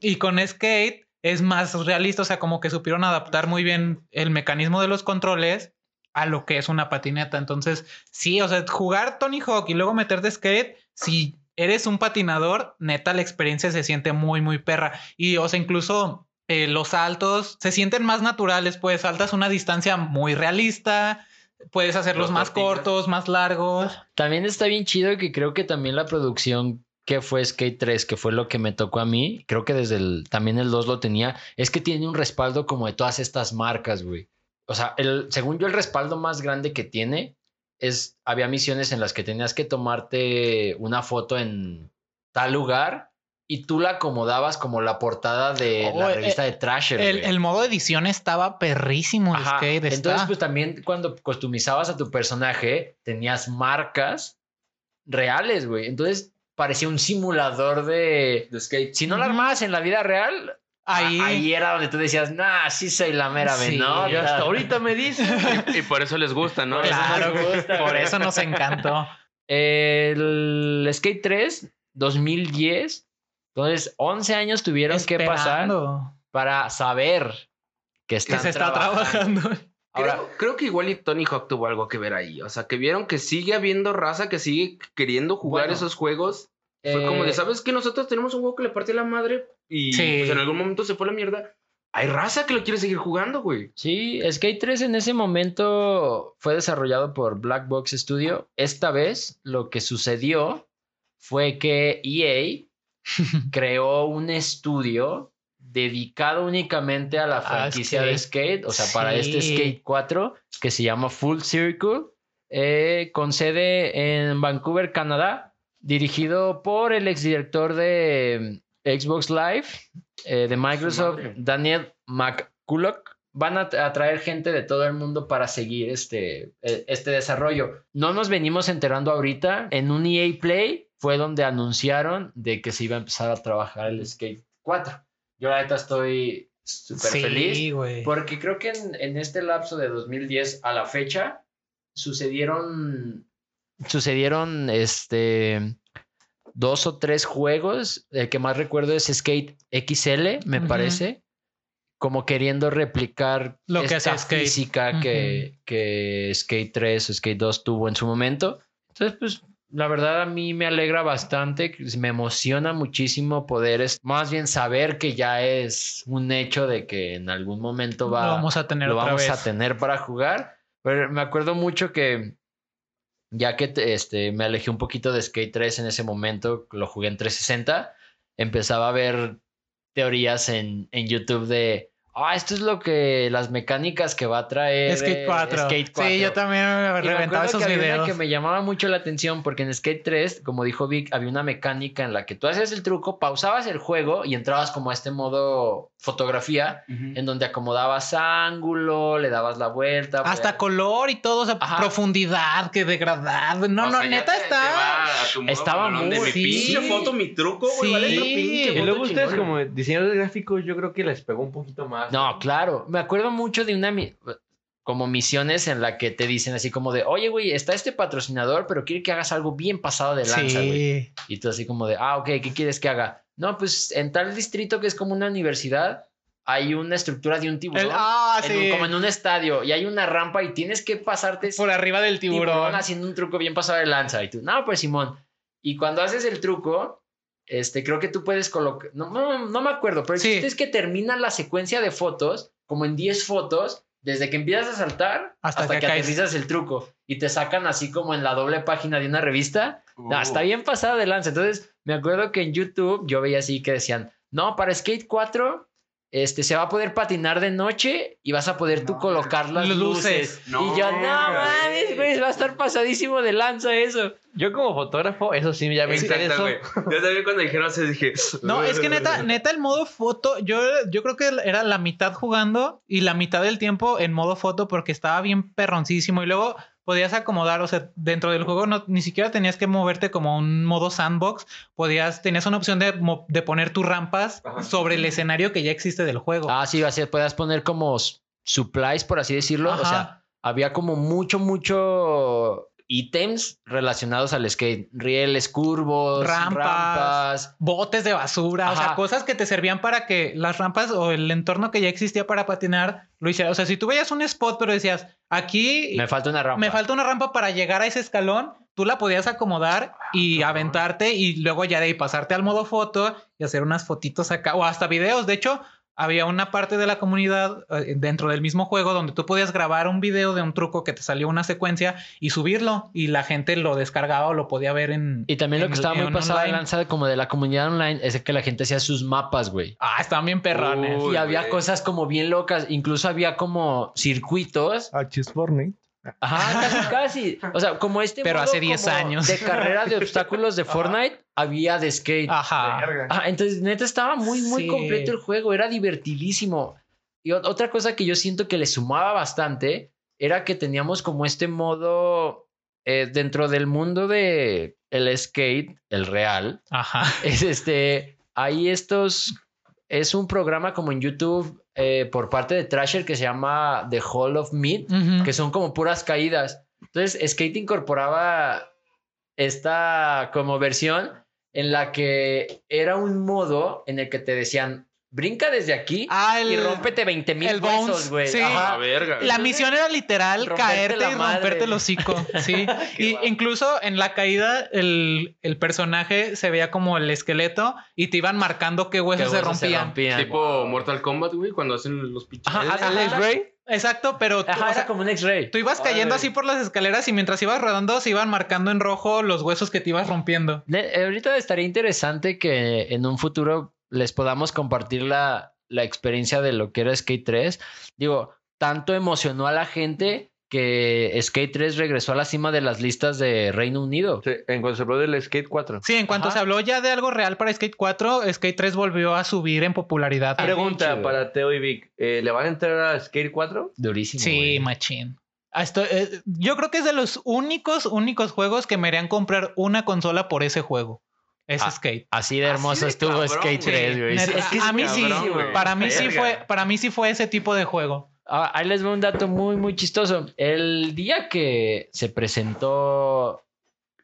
Y con Skate es más realista, o sea, como que supieron adaptar muy bien el mecanismo de los controles a lo que es una patineta. Entonces, sí, o sea, jugar Tony Hawk y luego meterte skate, si eres un patinador, neta, la experiencia se siente muy, muy perra. Y, o sea, incluso eh, los saltos se sienten más naturales, pues saltas una distancia muy realista, puedes hacerlos Los más cortos, más largos. También está bien chido que creo que también la producción que fue Skate 3, que fue lo que me tocó a mí, creo que desde el, también el 2 lo tenía, es que tiene un respaldo como de todas estas marcas, güey. O sea, el, según yo, el respaldo más grande que tiene es, había misiones en las que tenías que tomarte una foto en tal lugar y tú la acomodabas como la portada de Oh, la eh, revista de Trasher. El, güey. el modo edición estaba perrísimo. Está. Entonces, pues también cuando customizabas a tu personaje, tenías marcas reales, güey. Entonces parecía un simulador de, De skate. Si no lo Ujú. armabas en la vida real, ahí, ahí era donde tú decías, nah, sí soy la mera Sí. Y hasta ahorita me dice. Y, y por eso les gusta, ¿no? Por eso Claro, nos gusta, por eso nos encantó. El Skate 3, 2010. Entonces, 11 años tuvieron que pasar para saber que se está trabajando. Ahora, creo, creo que igual y Tony Hawk tuvo algo que ver ahí. O sea, que vieron que sigue habiendo raza que sigue queriendo jugar Bueno, esos juegos. Fue como de, eh, ¿sabes que Nosotros tenemos un juego que le partió la madre y Sí. pues en algún momento se fue a la mierda. Hay raza que lo quiere seguir jugando, güey. Sí, Skate 3 en ese momento fue desarrollado por Black Box Studio. Esta vez lo que sucedió fue que EA creó un estudio dedicado únicamente a la Ah, franquicia de Skate, o sea, para este. Skate 4 que se llama Full Circle, eh, con sede en Vancouver, Canadá, dirigido por el exdirector de mm, Xbox Live eh, de Microsoft. Daniel McCulloch. Van a, a traer gente de todo el mundo para seguir este, eh, este desarrollo. No nos venimos enterando ahorita. En un EA Play fue donde anunciaron de que se iba a empezar a trabajar el Skate 4. Yo la neta estoy súper feliz. Sí, güey. Porque creo que en, en este lapso de 2010 a la fecha sucedieron sucedieron este dos o tres juegos. El que más recuerdo es Skate XL, me parece. como queriendo replicar Lo que esta hace Skate. física que, que Skate 3 o Skate 2 tuvo en su momento. Entonces, pues la verdad a mí me alegra bastante, me emociona muchísimo poder, es- más bien saber que ya es un hecho de que en algún momento va, Lo vamos a tener lo vamos vez. a tener para jugar. Pero me acuerdo mucho que ya que te- este, me alejé un poquito de Skate 3 en ese momento, lo jugué en 360, empezaba a ver teorías en, en YouTube de, ah, esto es lo que las mecánicas que va a traer Skate eh, 4. Skate 4. Sí, yo también me Y reventaba esos que había una videos. que me llamaba mucho la atención porque en Skate 3, como dijo Vic, había una mecánica en la que tú hacías el truco, pausabas el juego y entrabas como a este modo fotografía en donde acomodabas ángulo, le dabas la vuelta. Hasta podías- color y todo, o sea, Ajá. profundidad, que degradado. No, O no, sea, neta te- te está. va a tu modo Estaba cabrón de muy- mi sí. pinche foto, mi truco, güey. vale Sí. otro pinche Y luego ustedes como diseñadores gráficos, yo creo que les pegó un poquito más. No, claro. Me acuerdo mucho de una como misiones en la que te dicen así como de, oye, güey, está este patrocinador, pero quiere que hagas algo bien pasado de lanza, güey. Sí. Y tú así como de, ah, ok, ¿qué quieres que haga? No, pues en tal distrito que es como una universidad, hay una estructura de un tiburón. El- ah, en un- sí. como en un estadio, y hay una rampa y tienes que pasarte Por arriba del tiburón. tiburón. haciendo un truco bien pasado de lanza. Y tú, no, pues Simón. Y cuando haces el truco, este, creo que tú puedes colocar, no, no, no me acuerdo, pero el Sí. es que termina la secuencia de fotos, como en 10 fotos, desde que empiezas a saltar Hasta hasta, que que, aterrizas el truco. Y te sacan así como en la doble página de una revista. No, Uh. está bien pasado de lanza. Entonces, me acuerdo que en YouTube yo veía así que decían, no, para Skate 4, este, se va a poder patinar de noche y vas a poder tú colocar las Luces. luces. No, y yo, no mames, güey. va a estar pasadísimo de lanza eso. Yo como fotógrafo, eso sí ya me güey. Yo también cuando dijeron eso dije... No, es que neta, neta, el modo foto, yo, yo creo que era la mitad jugando y la mitad del tiempo en modo foto porque estaba bien perroncísimo y luego podías acomodar, o sea, dentro del juego no, ni siquiera tenías que moverte como un modo sandbox, podías, tenías una opción de, de poner tus rampas Ajá. sobre el escenario que ya existe del juego. Ah, sí, así podías poner como supplies, por así decirlo. O sea, había como mucho, mucho ítems relacionados al skate. Rieles curvos, Rampas. rampas. botes de basura, o sea, cosas que te servían para que las rampas o el entorno que ya existía para patinar lo hiciera. O sea, si tú veías un spot, pero decías, aquí Me falta una rampa. me falta una rampa para llegar a ese escalón, tú la podías acomodar y cabrón. aventarte y luego ya de ahí pasarte al modo foto y hacer unas fotitos acá o hasta videos. De hecho, había una parte de la comunidad eh, dentro del mismo juego donde tú podías grabar un video de un truco que te salió una secuencia y subirlo y la gente lo descargaba o lo podía ver en... Y también lo que en- estaba muy en pasado de lanza como de la comunidad online es que la gente hacía sus mapas, güey. Ah, estaban bien perrones. Uy, y había güey. cosas como bien locas. Incluso había como circuitos. Ah, Fortnite. Ajá, casi, casi. O sea, como este. Pero modo hace 10 como años. De carrera de obstáculos de Fortnite, había de skate. Ajá. Ah, entonces, neta, estaba muy, muy Sí. completo el juego. Era divertidísimo. Y ot- otra cosa que yo siento que le sumaba bastante era que teníamos como este modo eh, dentro del mundo de el skate, el real. Ajá. Es este, hay estos, es un programa como en YouTube eh, por parte de Trasher que se llama The Hall of Meat, que son como puras caídas. Entonces, Skate incorporaba esta como versión en la que era un modo en el que te decían, brinca desde aquí Ah, el- y rómpete 20 mil el pesos, güey. sí. Ajá. A verga. La misión era literal Romperte caerte y madre. romperte el hocico. Sí. y incluso en la caída, el, el personaje se veía como el esqueleto y te iban marcando qué Que huesos, se, rompían. Tipo Mortal Kombat, güey, cuando hacen los pinches. Exacto, pero tú, Ajá, o era sea, como un X-Ray. tú ibas cayendo Ay. así por las escaleras y mientras ibas rodando se iban marcando en rojo los huesos que te ibas rompiendo. Ne- Ahorita estaría interesante que en un futuro les podamos compartir la, la experiencia de lo que era Skate 3. Digo, tanto emocionó a la gente que Skate 3 regresó a la cima de las listas de Reino Unido. Sí, en cuanto se habló del Skate 4. Sí, en cuanto Ajá. se habló ya de algo real para Skate 4, Skate 3 volvió a subir en popularidad. Pregunta para Teo y Vic. eh, ¿Le van a entrar a Skate 4? Durísimo. Sí, güey. machín. Ah, esto- eh, yo creo que es de los únicos, únicos juegos que me harían comprar una consola por ese juego. Es Ah, Skate. Así de hermoso de estuvo cabrón, Skate güey. 3, güey. Neta, Es que es a mí sí, para mí sí fue, para mí sí fue ese tipo de juego. Ah, ahí les va un dato muy, muy chistoso. El día que se presentó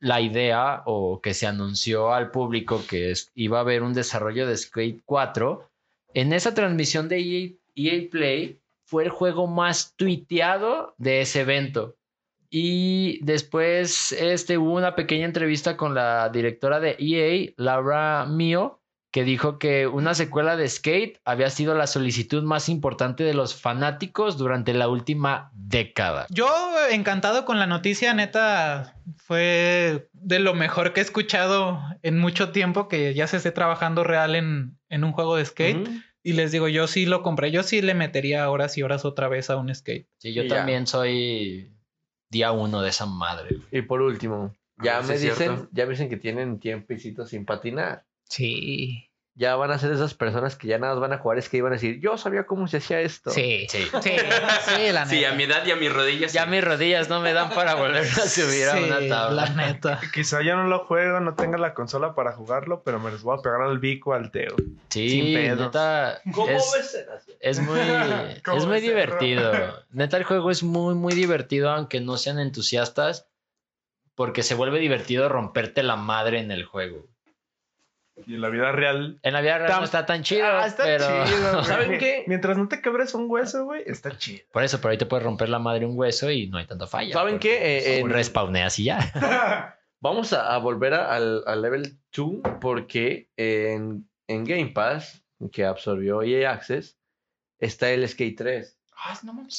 la idea o que se anunció al público que es- iba a haber un desarrollo de Skate 4, en esa transmisión de EA, EA Play fue el juego más tuiteado de ese evento. Y después este, hubo una pequeña entrevista con la directora de EA, Laura Mio, que dijo que una secuela de Skate había sido la solicitud más importante de los fanáticos durante la última década. Yo encantado con la noticia, neta, fue de lo mejor que he escuchado en mucho tiempo que ya se esté trabajando real en, en un juego de skate. Y les digo, yo sí lo compré, yo sí le metería horas y horas otra vez a un skate. Sí, yo Y ya. también soy día uno de esa madre. güey. Y por último, ya si me dicen, cierto. ya me dicen que tienen tiempecito sin patinar. Sí. Ya van a ser esas personas que ya nada más van a jugar, es que iban a decir, yo sabía cómo se hacía esto. Sí. Sí. Sí, sí, la neta. Sí, a mi edad y a mis rodillas. Ya sí. mis rodillas no me dan para volver a subir a una tabla. La neta. Quizá yo no lo juego, no tenga la consola para jugarlo, pero me les voy a pegar al bico al Teo. Sí, Sin pedos. neta. ¿Cómo es, ves? Es muy, ¿Cómo es muy divertido. Neta, el juego es muy, muy divertido, aunque no sean entusiastas, porque se vuelve divertido romperte la madre en el juego. Y en la vida real. En la vida real Tam- no está tan chido, Ah, está pero... chido, güey. ¿Saben qué? Mientras no te quebres un hueso, güey, está chido. Por eso, por ahí te puedes romper la madre un hueso y no hay tanta falla. ¿Saben qué? Eh, pues, en- respawneas y ya. Vamos a, a volver a- al, al level 2 porque en, en Game Pass, que absorbió EA Access, está el Skate 3.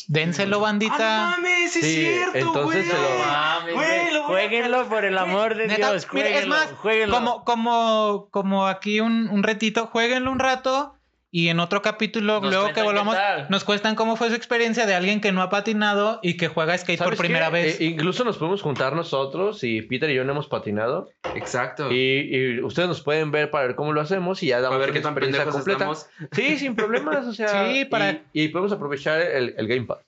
Dénselo, bandita. mames, es Sí, cierto, entonces güey. se lo- mames, Güey, güey. lo voy a Jueguenlo por el amor de Neta, Dios. mira, es jueguenlo, más, jueguenlo. Como, como, como aquí un, un retito, jueguenlo un rato y en otro capítulo, Nos luego que volvamos, nos cuentan cómo fue su experiencia de alguien que no ha patinado y que juega skate por ¿Sabes primera qué? vez. Eh, incluso nos podemos juntar nosotros y Peter y yo no hemos patinado. Exacto. Y, y ustedes nos pueden ver para ver cómo lo hacemos y ya a damos ver una qué tan pendejos completa. estamos. Sí, sin problemas, o sea. Sí, para- y, y podemos aprovechar el, el Game Pass.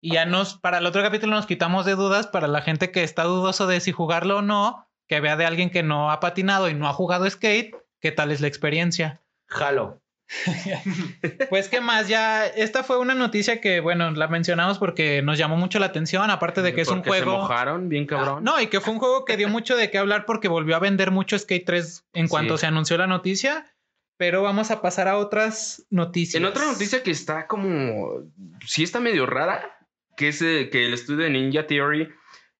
Y ya nos, para el otro capítulo nos quitamos de dudas para la gente que está dudoso de si jugarlo o no, que vea de alguien que no ha patinado y no ha jugado skate, qué tal es la experiencia. Jalo. Pues qué más, ya esta fue una noticia que, bueno, la mencionamos porque nos llamó mucho la atención, aparte de que es un Porque Se juego... mojaron bien cabrón. Ah, No, y que fue un juego que dio mucho de qué hablar porque volvió a vender mucho Skate 3 en cuanto Sí. se anunció la noticia. Pero vamos a pasar a otras noticias. En otra noticia que está como. Sí, está medio rara. Que es eh, que el estudio de Ninja Theory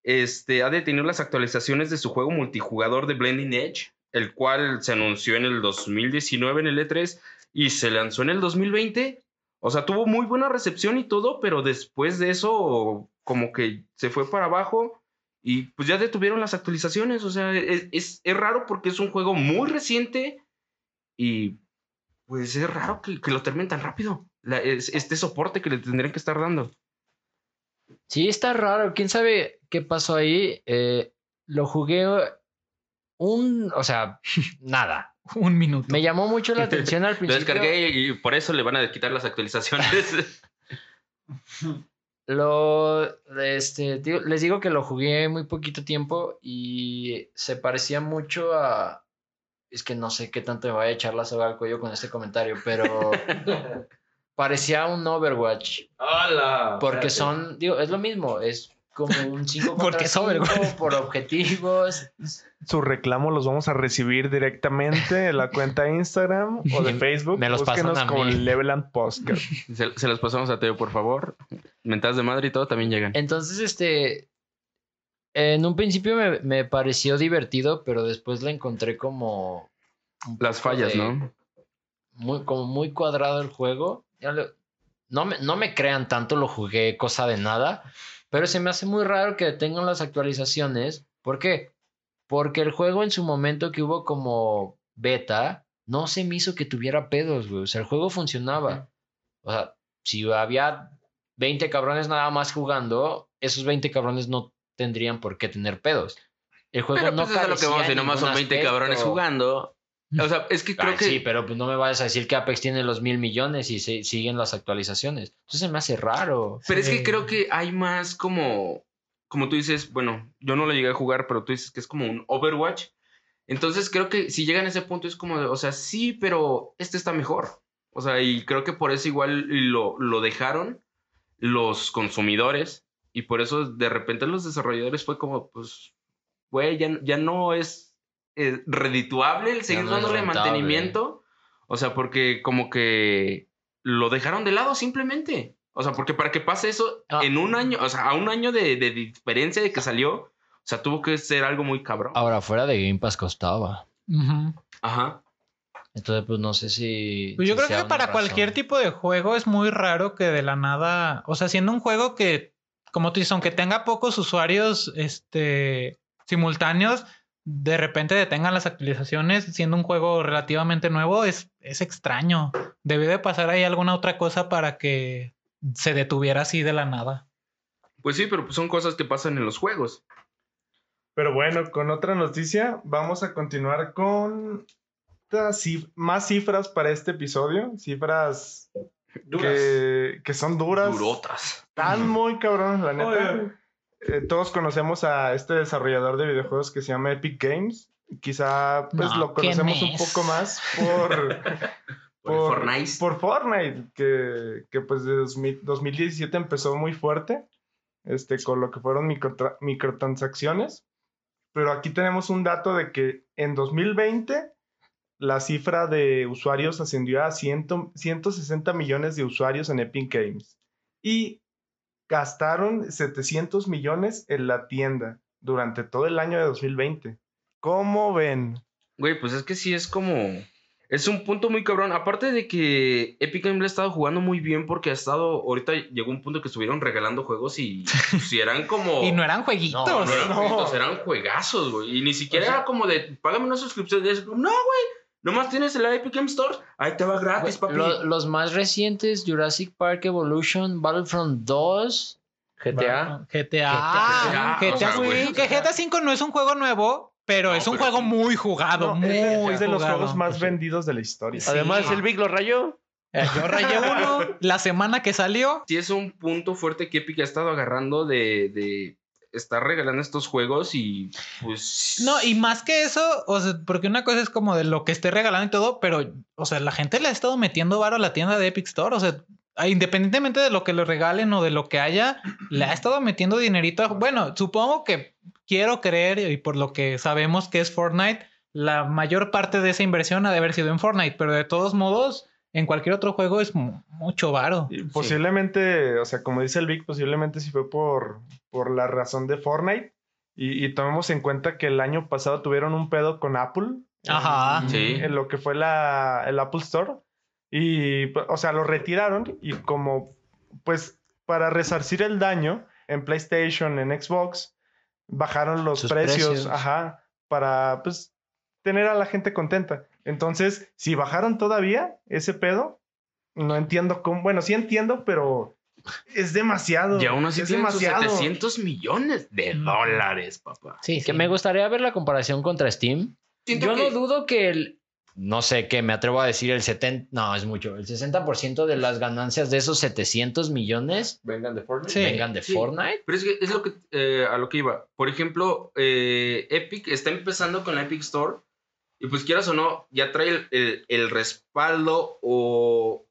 este, ha detenido las actualizaciones de su juego multijugador de Blending Edge, el cual se anunció en el 2019 en el E3 y se lanzó en el 2020. O sea, tuvo muy buena recepción y todo, pero después de eso, como que se fue para abajo y pues ya detuvieron las actualizaciones. O sea, es, es- raro porque es un juego muy reciente y pues es raro que, lo terminen tan rápido. Este soporte que le tendrían que estar dando. Sí, está raro. ¿Quién sabe qué pasó ahí? Eh, lo jugué un... O sea, nada. Un minuto. Me llamó mucho la atención al Lo principio. descargué y, y por eso le van a quitar las actualizaciones. Lo, este, digo- les digo que lo jugué muy poquito tiempo y se parecía mucho a... Es que no sé qué tanto me voy a echar la soga al cuello con este comentario, pero parecía un Overwatch. ¡Hala! Porque son, digo, es lo mismo, es como un 5 Porque Overwatch. por objetivos. Su reclamo los vamos a recibir directamente en la cuenta de Instagram o de Facebook. Me los pasan Búsquenos a como mí. Leveland Podcast. Se, se los pasamos a Teo, por favor. Mentadas de madre y todo también llegan. Entonces, este, en un principio me, me pareció divertido, pero después le encontré como... Las fallas, de- ¿no? Muy, como muy cuadrado el juego. No, me, no me crean tanto, lo jugué cosa de nada, pero se me hace muy raro que tengan las actualizaciones. ¿Por qué? Porque el juego en su momento que hubo como beta, no se me hizo que tuviera pedos, güey. O sea, el juego funcionaba. O sea, si había 20 cabrones nada más jugando, esos 20 cabrones no tendrían por qué tener pedos. El juego Pero no pues es lo que vamos, si nomás son ningún 20 cabrones aspecto. jugando. O sea, es que creo Ay, que. Sí, pero pues no me vayas a decir que Apex tiene los mil millones y se- siguen las actualizaciones. Entonces se me hace raro. Pero es que creo que hay más como, como tú dices, bueno, yo no lo llegué a jugar, pero tú dices que es como un Overwatch. Entonces creo que si llegan a ese punto es como de, o sea, sí, pero este está mejor. O sea, y creo que por eso igual lo, lo dejaron los consumidores y por eso de repente los desarrolladores fue como, pues, güey, ya, ya no es eh, redituable el seguir no dándole rentable. mantenimiento. O sea, porque como que lo dejaron de lado simplemente. O sea, porque para que pase eso Ah. en un año, o sea, a un año de, de diferencia de que salió, o sea, tuvo que ser algo muy cabrón. Ahora, fuera de Game Pass costaba. Ajá. Entonces, pues no sé si. Pues yo si creo que para razón. cualquier tipo de juego es muy raro que de la nada, o sea, siendo un juego que, como tú dices, aunque tenga pocos usuarios este, simultáneos, de repente detengan las actualizaciones, siendo un juego relativamente nuevo, es, es extraño. Debe de pasar ahí alguna otra cosa para que se detuviera así de la nada. Pues sí, pero pues son cosas que pasan en los juegos. Pero bueno, con otra noticia, vamos a continuar con más cifras para este episodio. Cifras que, que son duras. Durotas. Están muy cabrones, la neta. Oye. Eh, todos conocemos a este desarrollador de videojuegos que se llama Epic Games. Quizá pues No, lo conocemos ¿quién un poco más por, Por Fortnite. por Fortnite, que, que pues de 2000 2017 empezó muy fuerte, este, con lo que fueron microtra- microtransacciones. Pero aquí tenemos un dato de que en 2020 la cifra de usuarios ascendió a 100 160 millones de usuarios en Epic Games. Y gastaron 700 millones en la tienda durante todo el año de 2020. ¿Cómo ven? Güey, pues es que sí es como. Es un punto muy cabrón. Aparte de que Epic Games le ha estado jugando muy bien porque ha estado. Ahorita llegó un punto que estuvieron regalando juegos y. pues, sí eran como. Y no eran jueguitos. No, no eran No. jueguitos, eran juegazos, güey. Y ni siquiera O sea- era como de. Págame una suscripción. Y es como, no, güey. Nomás tienes el Epic Game Store. Ahí te va gratis, papi. Lo- los más recientes, Jurassic Park Evolution, Battlefront 2. GTA. GTA. GTA, GTA, güey. que GTA 5 no es un juego nuevo, pero No, es un pero juego sí. muy jugado. No, muy es de- es de los juegos más vendidos de la historia. Sí. Además, el Big lo rayó. Yo rayé uno la semana que salió. Sí, es un punto fuerte que Epic ha estado agarrando de. de estar regalando estos juegos y. Pues. No, y más que eso, o sea, porque una cosa es como de lo que esté regalando y todo, pero, o sea, la gente le ha estado metiendo varo a la tienda de Epic Store, o sea, independientemente de lo que le regalen o de lo que haya, le ha estado metiendo dinerito. a- Bueno, supongo que quiero creer, y por lo que sabemos que es Fortnite, la mayor parte de esa inversión ha de haber sido en Fortnite, pero de todos modos, en cualquier otro juego es mu- mucho varo. Y posiblemente, o sea, como dice el Vic, posiblemente sí fue por, por la razón de Fortnite. Y, y tomemos en cuenta que el año pasado tuvieron un pedo con Apple. Ajá. en- Sí. En lo que fue la, el Apple Store. Y, pues, o sea, lo retiraron y como, pues, para resarcir el daño en PlayStation, en Xbox, bajaron los precios, precios. ajá, para, pues, tener a la gente contenta. Entonces, si bajaron todavía ese pedo, no entiendo cómo, bueno, sí entiendo, pero es demasiado. Y aún así es tienen sus demasiado. 700 millones de Mm. dólares, papá. Sí, Que me gustaría ver la comparación contra Steam. Siento Yo que- no dudo que el. No sé, que me atrevo a decir el 70. No, es mucho. El 60% de las ganancias de esos 700 millones Vengan de Fortnite. Sí. vengan de sí. Fortnite. Pero es que es lo que eh, a lo que iba. Por ejemplo, eh, Epic está empezando con la Epic Store. Y pues quieras o no, ya trae el, el- el respaldo o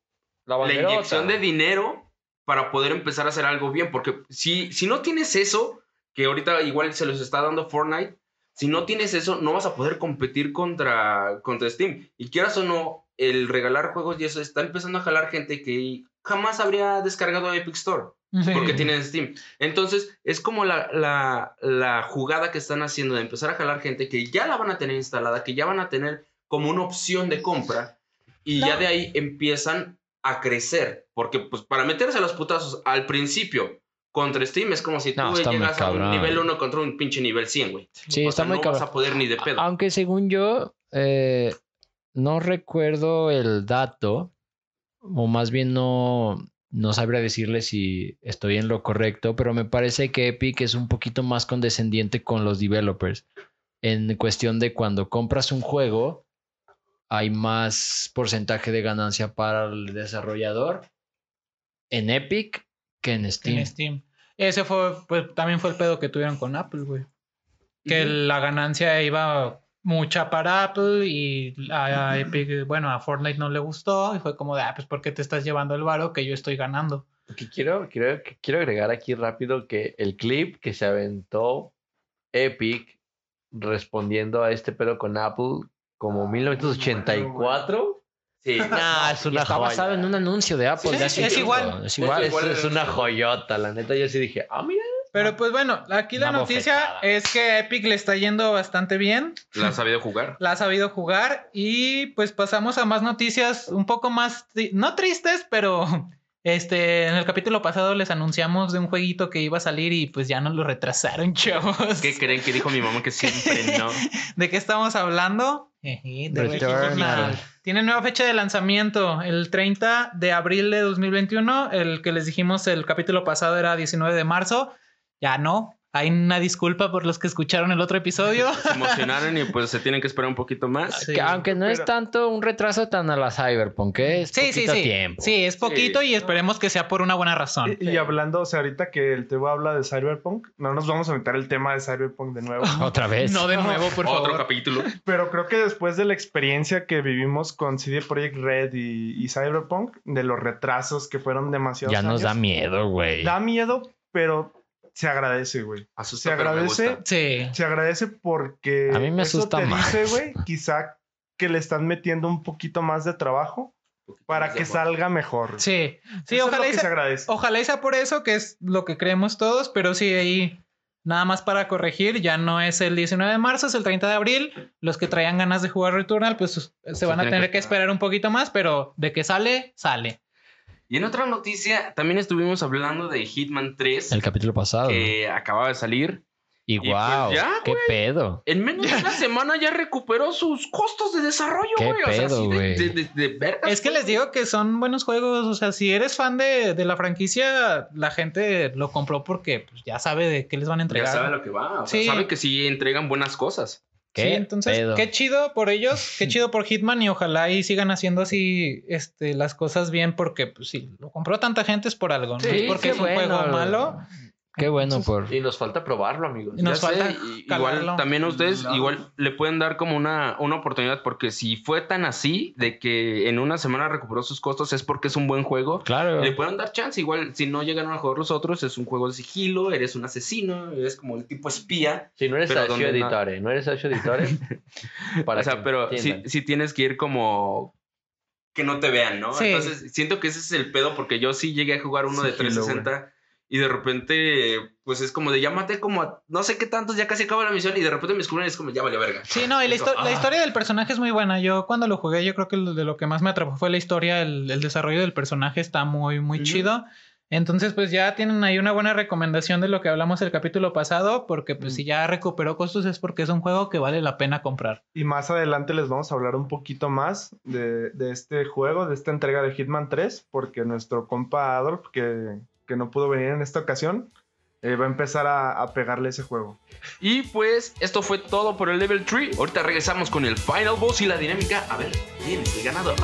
La, la inyección de dinero para poder empezar a hacer algo bien. Porque si, si no tienes eso, que ahorita igual se los está dando Fortnite, si no tienes eso, no vas a poder competir contra, contra Steam. Y quieras o no, el regalar juegos y eso está empezando a jalar gente que jamás habría descargado Epic Store porque tienen Steam. Entonces, es como la, la, la jugada que están haciendo de empezar a jalar gente que ya la van a tener instalada, que ya van a tener como una opción de compra y No. ya de ahí empiezan a crecer. Porque, pues, para meterse a los putazos al principio contra Steam es como si tú llegas a un nivel 1 contra un pinche nivel 100, güey. Sí, O está sea, muy no cabrón. vas a poder ni de pedo. Aunque según yo, eh, no recuerdo el dato, o más bien no, no sabría decirle si estoy en lo correcto, pero me parece que Epic es un poquito más condescendiente con los developers. En cuestión de cuando compras un juego, hay más porcentaje de ganancia para el desarrollador en Epic que en Steam. En Steam. Ese fue, pues también fue el pedo que tuvieron con Apple, güey. Que la ganancia iba mucha para Apple y a, a Epic, bueno, a Fortnite no le gustó y fue como de, ah, pues ¿por qué te estás llevando el varo que yo estoy ganando? Que quiero, quiero, que quiero agregar aquí rápido que el clip que se aventó Epic respondiendo a este pedo con Apple como 1984 Sí. No, es una Está joya. basado en un anuncio de Apple. Sí, de hace es igual. Es igual. Es, es una joyota, la neta. Yo sí dije, ah, mira. Pero pues bueno, aquí la Una noticia bofetada. es que Epic le está yendo bastante bien. ¿La has sabido jugar? La ha sabido jugar. Y pues pasamos a más noticias un poco más, no tristes, pero este, en el capítulo pasado les anunciamos de un jueguito que iba a salir y pues ya nos lo retrasaron, chavos. ¿Qué creen que dijo mi mamá que siempre no? ¿De qué estamos hablando? Jeje, de. Tiene nueva fecha de lanzamiento, el 30 de abril de 2021. El que les dijimos el capítulo pasado era 19 de marzo. Ya no. Hay una disculpa por los que escucharon el otro episodio. Se emocionaron y pues se tienen que esperar un poquito más. Sí. Que aunque no es tanto un retraso tan a la Cyberpunk, ¿eh? es Sí, sí, poquito sí. tiempo. Sí, es poquito Sí. y esperemos que sea por una buena razón. Y, y hablando, o sea, ahorita que el Tebo habla de Cyberpunk, no nos vamos a meter el tema de Cyberpunk de nuevo. Otra vez. No de nuevo, por Otro favor. capítulo. Pero creo que después de la experiencia que vivimos con CD Projekt Red y, y Cyberpunk, de los retrasos que fueron demasiados ya nos da miedo, güey. Da miedo, pero se agradece, güey. Asusta, Se agradece. Sí. Se agradece porque A mí me eso asusta te más. dice, güey, quizá que le están metiendo un poquito más de trabajo para que salga mejor. Sí. Sí, Eso es ojalá y que sea- se agradece. Ojalá y sea por eso, que es lo que creemos todos, pero sí, ahí nada más para corregir, ya no es el 19 de marzo, es el 30 de abril. Los que traían ganas de jugar Returnal, pues se van a tener que que esperar un poquito más, pero de que sale, sale. Y en otra noticia, también estuvimos hablando de Hitman 3, El capítulo pasado. que acababa de salir. Y pues wow, ya, qué pedo. En menos de una semana ya recuperó sus costos de desarrollo, ¿Qué güey. O sea, pedo, así de, güey? de, de- vergas, Es que les digo que son buenos juegos, o sea, si eres fan de, de la franquicia, la gente lo compró porque pues, ya sabe de qué les van a Ya entregar. sabe lo que va. O sea, Sí. sabe que sí entregan buenas cosas. ¿Qué sí, entonces, pedo? qué chido por ellos, qué chido por Hitman y ojalá y sigan haciendo así este, las cosas bien porque, pues sí, lo compró tanta gente es por algo, no Sí, es porque es un bueno. juego malo. Qué bueno Entonces, por... Y nos falta probarlo, amigos. Y nos Ya falta igual también ustedes No. igual le pueden dar como una, una oportunidad porque si fue tan así de que en una semana recuperó sus costos es porque es un buen juego. Claro. Le pueden dar chance, igual si no llegan a jugar los otros, es un juego de sigilo, eres un asesino, eres como el tipo espía. Si no eres no- Editore, no eres Sergio Editore. para o sea, pero sí, entiendan. sí tienes que ir como que no te vean, ¿no? Sí. Entonces siento que ese es el pedo porque yo sí llegué a jugar uno de Sigilo, 360 y de repente pues es como de ya maté como a no sé qué tantos, ya casi acaba la misión y de repente me descubren y es como ya vale verga. Sí, no, y la, ah. historia del personaje es muy buena. Yo cuando lo jugué, yo creo que de lo que más me atrapó fue la historia, el, el desarrollo del personaje está muy, muy chido. Entonces, pues ya tienen ahí una buena recomendación de lo que hablamos el capítulo pasado, porque pues Mm. si ya recuperó costos es porque es un juego que vale la pena comprar. Y más adelante les vamos a hablar un poquito más de, de este juego, de esta entrega de Hitman 3, porque nuestro compa Adolf, que, que no pudo venir en esta ocasión, eh, va a empezar a, pegarle ese juego. Y pues esto fue todo por el level 3. Ahorita regresamos con el final boss y la dinámica. A ver, ¿quién es el ganador?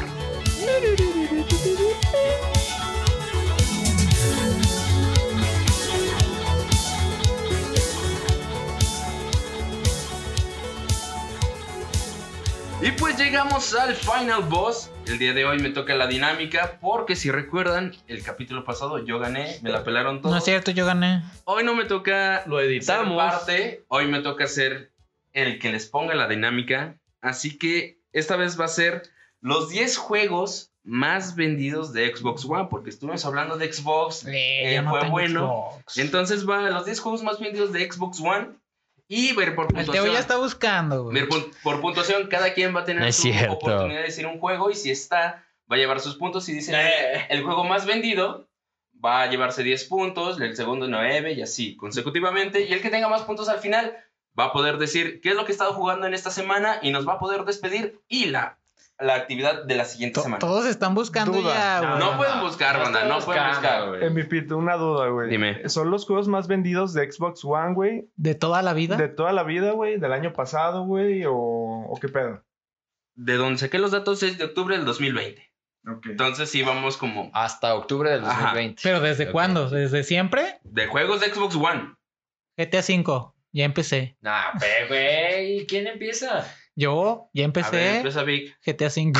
Y pues llegamos al final boss. El día de hoy me toca la dinámica porque si recuerdan, el capítulo pasado yo gané, me la pelaron todos. No es cierto, yo gané. Hoy no me toca Lo ser editamos. parte, hoy me toca ser el que les ponga la dinámica. Así que esta vez va a ser los 10 juegos más vendidos de Xbox One, porque estuvimos hablando de Xbox. Eh, Eh, yo no fue tengo bueno. Xbox. Entonces va los 10 juegos más vendidos de Xbox One y ver por El Teo puntuación. ya está buscando. güey. Ver por, por puntuación, cada quien va a tener No su cierto. oportunidad de decir un juego y si está, va a llevar sus puntos. Si dice Eh. el juego más vendido, va a llevarse 10 puntos, el segundo 9 y así consecutivamente. Y el que tenga más puntos al final va a poder decir qué es lo que he estado jugando en esta semana y nos va a poder despedir y la, la actividad de la siguiente To- semana. Todos están buscando Duda. ya, güey. No pueden buscar, No banda, no pueden buscar. güey. MVP, una duda, güey. Dime. ¿Son los juegos más vendidos de Xbox One, güey? ¿De toda la vida? ¿De toda la vida, güey? ¿Del año pasado, güey? ¿O, o qué pedo? De donde saqué los datos es de octubre del 2020. Ok. Entonces sí vamos como Hasta octubre del Ajá. 2020. ¿Pero desde cuándo? ¿Desde siempre? de juegos de Xbox One. GTA V. Ya empecé. Nah, pe, güey. ¿Quién empieza? Yo ya A ver, empecé empieza Vic. GTA V.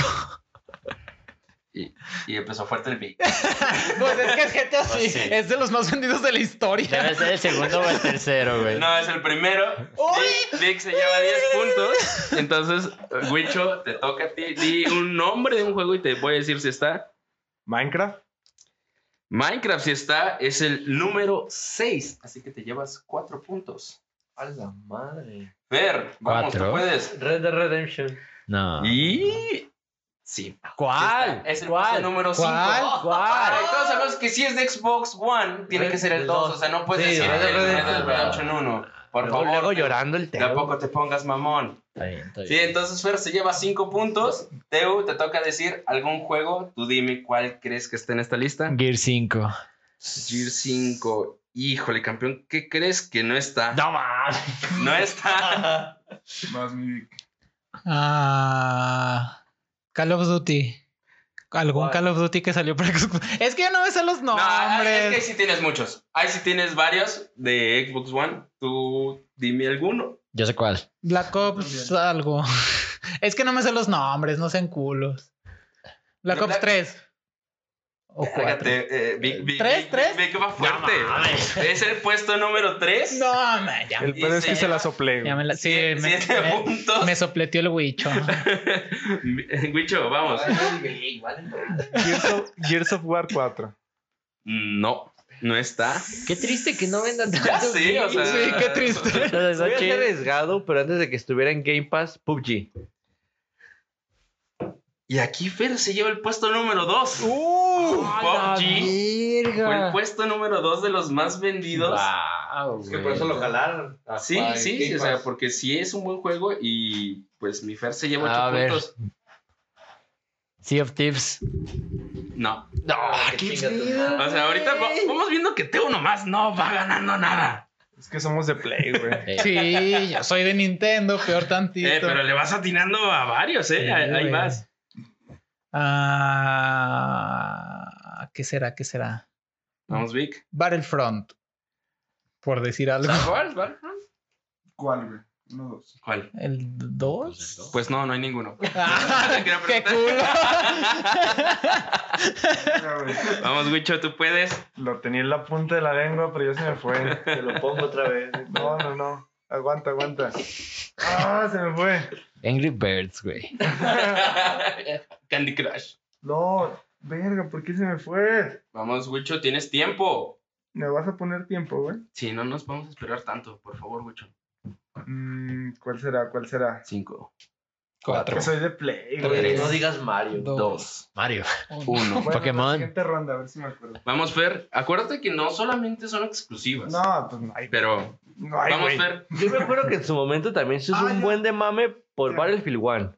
Y, y empezó fuerte el Vic. Pues es que es GTA Pues sí. es de los más vendidos de la historia. Debe ser el segundo o el tercero, güey. No, es el primero. Vic, Vic se lleva 10 puntos. Entonces, Wicho, te toca a ti. Di un nombre de un juego y te voy a decir si está. Minecraft. Minecraft, si está, es el número 6. Así que te llevas 4 puntos. A la madre. Ver, vamos, tú ¿Cuatro? puedes. Red Dead Redemption. No. Y. Sí. ¿Cuál? Es el ¿Cuál? número 5. ¿Cuál? ¿Cuál? Todos sabemos que si es de Xbox One, tiene Red que ser el Dead 2. dos. O sea, no puedes Sí, decir Red Dead el Red Dead Redemption. Redemption 1. Por Luego, favor. luego llorando el tema. Tampoco te pongas mamón. Está bien, está Sí, entonces Fer se lleva 5 puntos. Teu, te toca decir algún juego. Tú dime cuál crees que esté en esta lista. Gear 5. Gear 5. Híjole, campeón, ¿qué crees que no está? No mames. No está. Más mi Ah, Call of Duty. Algún ¿Cuál? Call of Duty que salió para Xbox. Es que yo no me sé los No, es que ahí nombres. sí tienes muchos. Ahí sí tienes varios de Xbox One. Tú dime alguno. Yo sé cuál. Black Ops, algo. Es que no me sé los nombres, no sean culos. Black ¿De Ops Black- 3. O 4. Fíjate, eh, Vic- Vic- ¿Tres? Vic- ¿Tres? Vic va fuerte. mames. es el puesto número 3. No, man, ya, El pedo es que se la soplé. me la. Sí, me, Siete me- puntos. me sopleteó el huicho. Wicho, vamos. Gears of, Gears of War 4. No, no está. Qué triste que no vendan tanto. Ya sí, o sea. Sí, qué triste. Voy a arriesgado, pero antes de que estuviera en Game Pass, PUBG. Y aquí Fer se lleva el puesto número 2. Uh, ¡A la PUBG! Fue el puesto número 2 de los más vendidos. Wow, Es que por eso lo jalaron. Sí, Para sí, o sea, porque sí es un buen juego y pues mi Fer se lleva 8 A ver. puntos. Sea of Thieves. No. No, qué chinga tu madre. O sea, ahorita va- vamos viendo que Teo nomás no va ganando nada. Es que somos de Play, güey. Sí, yo soy de Nintendo, peor tantito. Eh, pero le vas atinando a varios, ¿eh? Sí, ahí ahí Ah, ¿Qué será? ¿Qué será? Vamos, Vic. Battlefront. Por decir algo. ¿Cuál? ¿Cuál? ¿Cuál, güey? Uno, dos. ¿Cuál? ¿El 2? Pues no, no hay ninguno. ¡Qué culo! Vamos, Wicho, tú puedes. Lo tenía en la punta de la lengua, pero ya se me fue. Te lo pongo otra vez. No, no, no. Aguanta, aguanta. Ah, se me fue. Angry Birds, güey. Candy Crush. No, verga, ¿por qué se me fue? Vamos, Wicho, tienes tiempo. ¿Me vas a poner tiempo, güey? Sí, no nos vamos a esperar tanto, por favor, Wicho. Mm, ¿Cuál será? ¿Cuál será? Cinco, Que soy de Play, güey. no digas Mario. Dos. dos, Mario. uno. Bueno, Pokémon. Siguiente ronda, a ver si me acuerdo. Vamos, Fer. Acuérdate que no solamente son exclusivas. No, pues no hay. Pero, No hay, vamos. Fer. Yo me acuerdo que en su momento también se hizo Ah, un ya. buen de mame por. Battlefield 1.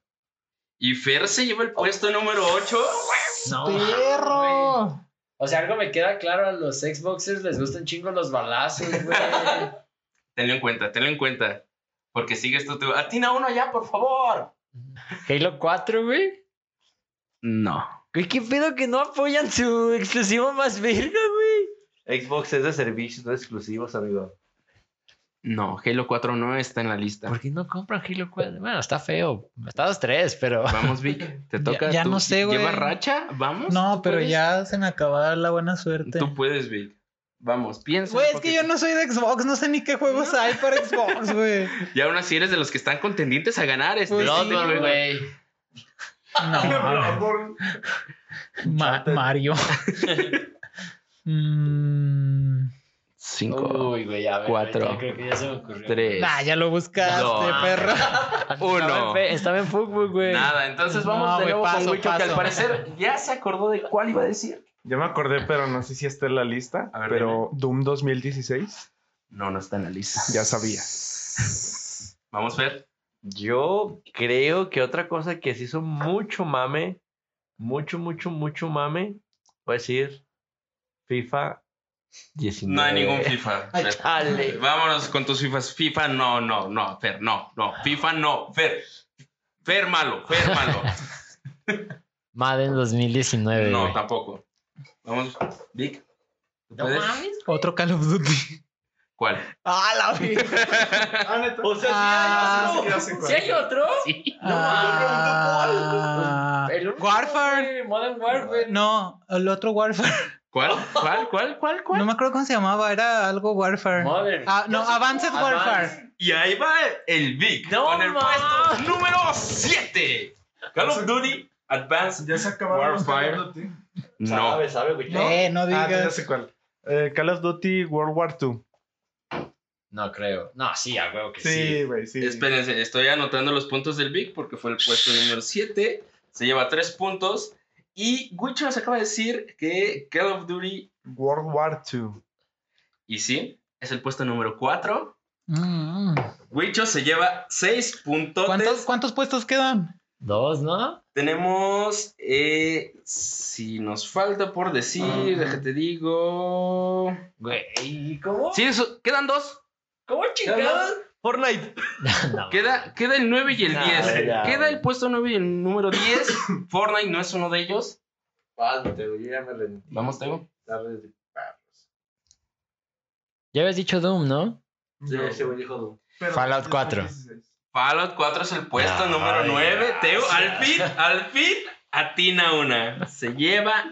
Y Fer se lleva el puesto número 8. No. ¡Perro! O sea, algo me queda claro, a los Xboxers les gustan chingo los balazos, güey. Tenlo en cuenta, tenlo en cuenta. Porque sigues tú, tú. Atina uno ya, por favor. Halo 4, güey. No. Güey, qué pedo que no apoyan su exclusivo más verga, güey. Xbox es de servicios, no exclusivos, amigo. No, Halo 4 no está en la lista. ¿Por qué no compran Halo 4? Bueno, está feo. Está dos tres, pero. Vamos, Vic. Te toca. ya tú. no sé, güey. ¿Lleva racha? Vamos. No, ¿tú pero puedes? ya se me acaba la buena suerte. Tú puedes, Vic. Vamos, piensa. Güey, es que yo no soy de Xbox, no sé ni qué juegos hay para Xbox, güey. Y aún así eres de los que están contendientes a ganar este. Pues sí, juego. güey. No, Ma- Mario. Mm, Cinco, Uy, güey, a ver. Cuatro, ya creo que ya se me ocurrió. tres, nah, ya lo buscaste, perro. uno. Estaba en, fe- estaba en fútbol, güey. Nada, entonces vamos No, de nuevo paso, con Wicho, que al parecer ya se acordó de cuál iba a decir. Ya me acordé, pero no sé si está en la lista. A ver, pero Doom 2016. No, no está en la lista. Ya sabía. Vamos, Fer. Yo creo que otra cosa que se hizo mucho mame, mucho, mucho, mucho mame, voy a decir FIFA 19. No hay ningún FIFA. Ay, Fer. chale. Vámonos con tus FIFAs. FIFA, no, no, no, Fer, no, no. FIFA, no, Fer. Fer malo, Fer malo. Madden 2019. No, tampoco. Vamos, Vic. ¿tú No mames. Otro Call of Duty. ¿Cuál? Ah, la vi. Ah. O sea, sí Ah, hay otro. ¿Sí hay otro? Sí. Ah, El Warfare. Modern Warfare. No, el otro Warfare. ¿Cuál? ¿Cuál? ¿Cuál? ¿Cuál? ¿Cuál? No me acuerdo cómo se llamaba, era algo Warfare. Modern. Ah, no, Advanced Warfare. Y ahí va el Vic No con el puesto número 7. Call of Duty Advanced Ya se acabaron los Warfare. No. Sabe, sabe, güey. Eh, no Ah, ya digas. sé cuál. Eh, Call of Duty World War II. No creo. No, sí, a huevo que sí. Sí, güey, sí. Espérense, estoy anotando los puntos del Vic porque fue el puesto número 7. Se lleva 3 puntos. Y Wicho nos acaba de decir que Call of Duty, World War II. y sí, es el puesto número 4. Mm, mm. Wicho se lleva 6 puntos. ¿Cuántos, ¿Cuántos puestos quedan? Dos, ¿no? Tenemos, eh, si nos falta por decir, Ah. déjate digo... Güey, ¿cómo? Sí, eso, quedan dos. ¿Cómo chingados? Fortnite. No, Queda, queda el 9 y el No, 10. ya, queda güey. el puesto 9 y el número 10. Fortnite no es uno de ellos. Falta, güey. Ya me rendí. Vamos, Teo. De. Ya habías dicho Doom, ¿no? Sí, ese güey dijo Doom. Pero Fallout después 4. 16. Fallout 4 es el puesto Ay, número 9. Teo, al fin, al fin, atina una. Se lleva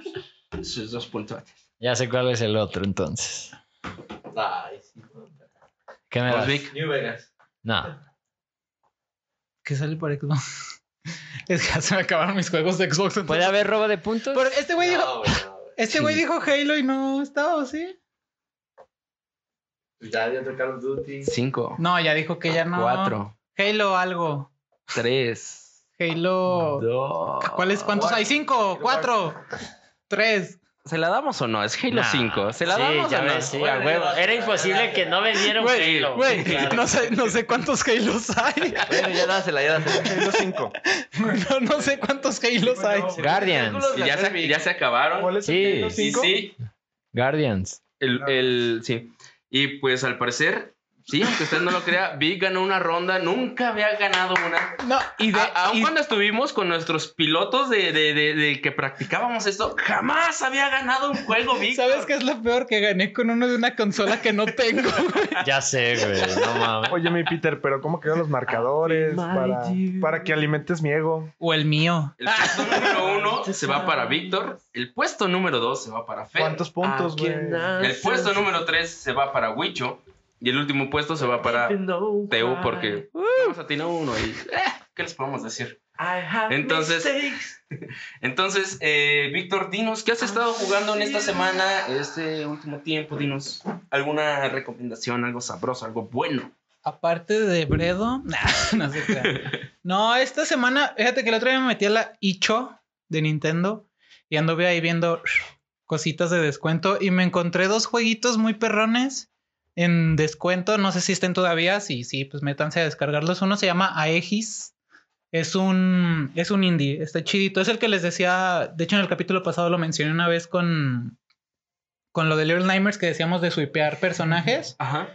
sus dos puntos. Ya sé cuál es el otro, entonces. Ay, sí. ¿Qué me das? Vic. New Vegas. No. Que sale por Xbox. Es que ya se me acabaron mis juegos de Xbox. entonces- ¿Puede haber robo de puntos? Pero este güey dijo, No, güey, no, güey. este güey dijo Halo y no estaba, ¿o sí? Pues Ya, ya otro Call of Duty. 5, No, ya dijo que ya no. 4, Halo algo. 3, Halo. 2. ¿Cuáles? ¿Cuántos hay? ¿Cinco? ¿Cuatro? ¿Tres? ¿Se la damos o no? Es Halo Nah. 5. ¿Se la Sí, damos ya o no? sí, Bueno, huevo. Era imposible que no vendieran Güey, Halo. güey, Claro. no sé, no sé cuántos Halos hay. Bueno, ya dásela, ya dásela. Halo 5. No, no sé cuántos Halos hay. Guardians. Y ya se, ya se acabaron. ¿Cuál es Sí. el Halo Y 5? sí, Guardians. el, el, sí. Y pues al parecer, sí, aunque usted no lo crea, Vic ganó una ronda. Nunca había ganado una. No, y de. A- aun y- cuando estuvimos con nuestros pilotos de, de, de, de que practicábamos esto, jamás había ganado un juego, Vic. ¿Sabes qué es lo peor? Que gané con uno de una consola que no tengo. Ya sé, güey. No mames. Oye, mi Peter, pero ¿cómo quedan los marcadores para, para que alimentes mi ego? O el mío. El puesto número uno se va para Víctor. El puesto número dos se va para Fer. ¿Cuántos puntos, güey? El puesto número tres se va para Huicho. Y el último puesto se va para Teu porque vamos a tirar uno y eh, ¿qué les podemos decir? Entonces- Entonces, eh, Víctor, dinos, ¿qué has estado jugando en esta semana, este último tiempo? Dinos alguna recomendación, algo sabroso, algo bueno. Aparte de Bredo, no sé qué. No, esta semana, fíjate que el otro día me metí a la Icho de Nintendo y anduve ahí viendo cositas de descuento y me encontré dos jueguitos muy perrones en descuento. No sé si estén todavía. Sí, sí, pues métanse a descargarlos. Uno se llama Aegis. Es un, es un indie, está chidito. Es el que les decía, de hecho en el capítulo pasado lo mencioné una vez con, con lo de Little Nightmares que decíamos de swipear personajes. Ajá.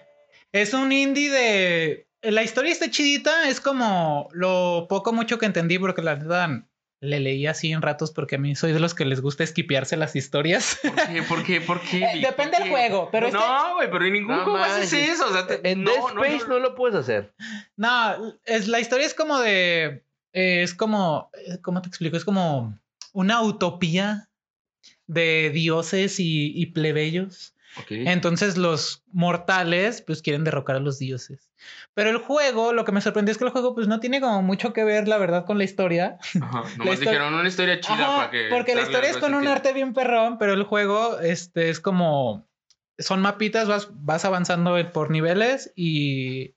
Es un indie de. La historia está chidita. Es como lo poco mucho que entendí, porque la verdad le leí así en ratos, porque a mí soy de los que les gusta esquipearse las historias. ¿Por qué? ¿Por qué? ¿Por qué? Eh, depende ¿Por del juego, pero este- No, güey, pero en ningún No juego haces manches. eso. O sea, te- En no, Dead Space no. no, lo puedes hacer. no, es, la historia es como de. eh, es como. ¿Cómo te explico? Es como una utopía de dioses y, y plebeyos. Ok. Entonces los mortales pues quieren derrocar a los dioses. Pero el juego, lo que me sorprendió es que el juego pues no tiene como mucho que ver la verdad con la historia. Ajá. Nomás historia- dijeron una historia chida Ajá, para que. porque la historia es con un arte bien perrón, pero el juego este es como son mapitas, vas, vas avanzando por niveles y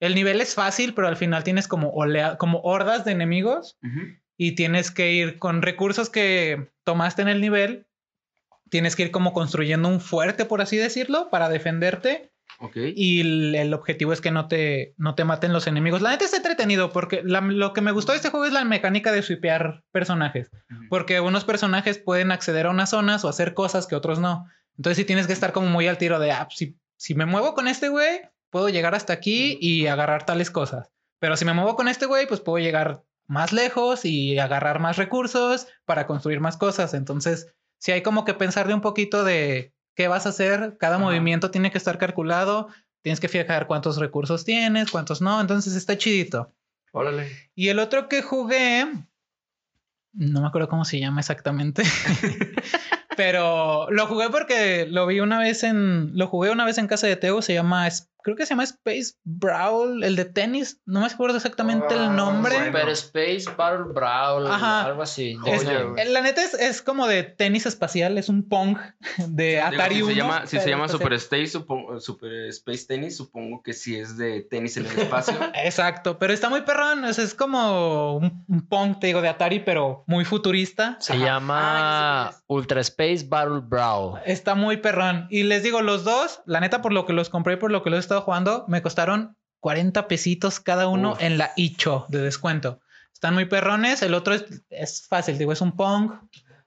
el nivel es fácil, pero al final tienes como olea, como hordas de enemigos Ujú. y tienes que ir con recursos que tomaste en el nivel. Tienes que ir como construyendo un fuerte, por así decirlo, para defenderte. Ok. Y el, el objetivo es que no te, no te maten los enemigos. La neta está entretenido porque la- lo que me gustó de este juego es la mecánica de swipear personajes. Porque unos personajes pueden acceder a unas zonas o hacer cosas que otros no. Entonces sí tienes que estar como muy al tiro de, ah, si, si me muevo con este güey, puedo llegar hasta aquí y agarrar tales cosas. Pero si me muevo con este güey, pues puedo llegar más lejos y agarrar más recursos para construir más cosas. Entonces, sí hay como que pensar de un poquito de qué vas a hacer. Cada Ajá. movimiento tiene que estar calculado. tienes que fijar cuántos recursos tienes, cuántos no, entonces está chidito. Órale. Y el otro que jugué, no me acuerdo cómo se llama exactamente. Pero lo jugué porque lo vi una vez en. Lo jugué una vez en casa de Teo. Se llama. Creo que se llama Space Brawl, el de tenis. No me acuerdo exactamente Ah, el nombre. bueno. Super Space Battle Brawl, Ajá. algo así. Es- Oye, güey. la neta es, es como de tenis espacial. Es un Pong de Digo, Atari si 1. se llama, si se pero llama espacial. Super, Space, supongo- Super Space Tennis, supongo que sí es de tenis en el espacio. Exacto, pero está muy perrón. sea, es como un, un Pong, te digo, de Atari, pero muy futurista. Se Ajá. llama Ah, Ultra Space Battle Brawl. Está muy perrón. Y les digo, los dos, la neta, por lo que los compré y por lo que los he estado jugando, me costaron 40 pesitos cada uno Uf. en la Icho de descuento. Están muy perrones. El otro es, es fácil, digo, es un Pong.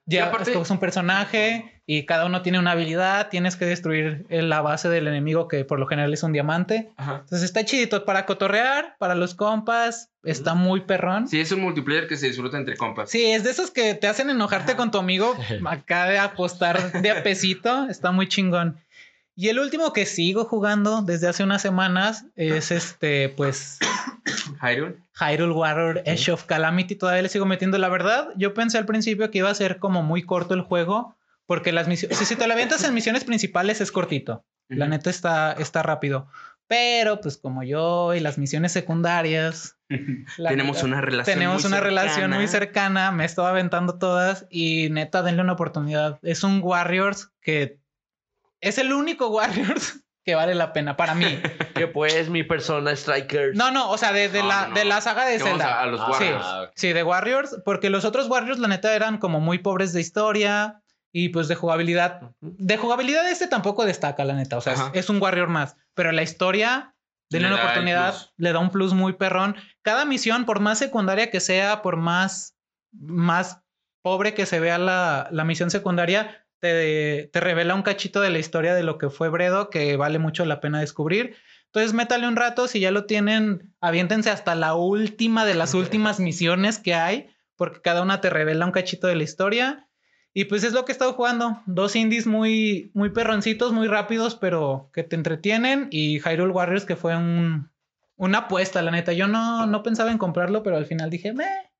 Ya aparte- escoges un personaje y cada uno tiene una habilidad. Tienes que destruir la base del enemigo, que por lo general es un diamante. Ajá. Entonces está chidito para cotorrear, para los compas. Está muy perrón. Sí, es un multiplayer que se disfruta entre compas. Sí, es de esos que te hacen enojarte con tu amigo acá de apostar de a pesito. Está muy chingón. Y el último que sigo jugando desde hace unas semanas es este, pues, Hyrule. Hyrule Warrior Edge of Calamity. Todavía le sigo metiendo. La verdad, yo pensé al principio que iba a ser como muy corto el juego. Porque las misiones, si, si te lo avientas en misiones principales es cortito. La Ujú. neta está, está rápido. Pero pues como yo y las misiones secundarias. la Tenemos una relación. tenemos muy una relación muy cercana. cercana, me estaba aventando todas y neta, denle una oportunidad. Es un Warriors que es el único Warriors que vale la pena para mí. Que pues mi persona Striker. No, no, o sea, de, de No, la, no, de la saga de Zelda. a, a los Ah, Warriors. ok. Sí, de Warriors, porque los otros Warriors, la neta, eran como muy pobres de historia y pues de jugabilidad. De jugabilidad, este tampoco destaca, la neta. O sea, es, es un Warrior más, pero la historia, denle Le una oportunidad, plus. le da un plus muy perrón. Cada misión, por más secundaria que sea, por más, más pobre que se vea la, la misión secundaria, te, te revela un cachito de la historia de lo que fue Bredo, que vale mucho la pena descubrir. Entonces, métale un rato, si ya lo tienen, aviéntense hasta la última de las últimas misiones que hay, porque cada una te revela un cachito de la historia. Y pues es lo que he estado jugando. Dos indies muy, muy perroncitos, muy rápidos, pero que te entretienen. Y Hyrule Warriors, que fue un, una apuesta, la neta. Yo no, no pensaba en comprarlo, pero al final dije, meh,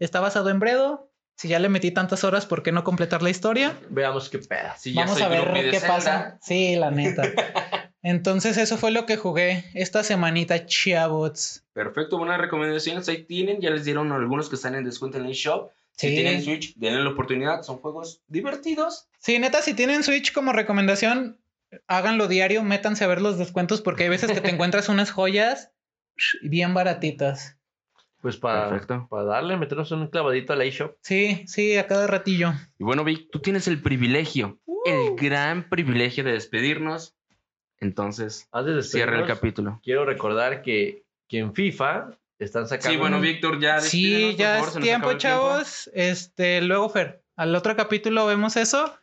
está basado en Bredo. Si ya le metí tantas horas, ¿por qué no completar la historia? Veamos qué pedo. Sí, ya Vamos a ver qué Zelda. pasa. Sí, la neta. Entonces, eso fue lo que jugué esta semanita, chavos. Perfecto, buenas recomendaciones. Ahí tienen, ya les dieron algunos que están en descuento en el shop. Si tienen Switch, denle la oportunidad. Son juegos divertidos. Sí, neta, si tienen Switch como recomendación, háganlo diario, métanse a ver los descuentos porque hay veces que te encuentras unas joyas bien baratitas. Pues para, Perfecto. para darle, meternos un clavadito al eShop. Sí, sí, a cada ratillo. Y bueno, Vic, tú tienes el privilegio, el gran privilegio de despedirnos. Entonces, Antes de cierra el despedirnos, capítulo. Quiero recordar que, que en FIFA están sacando. Sí, bueno, Víctor, ya Sí, ya favor, es tiempo, el tiempo. chavos. Este, luego, Fer, al otro capítulo vemos eso.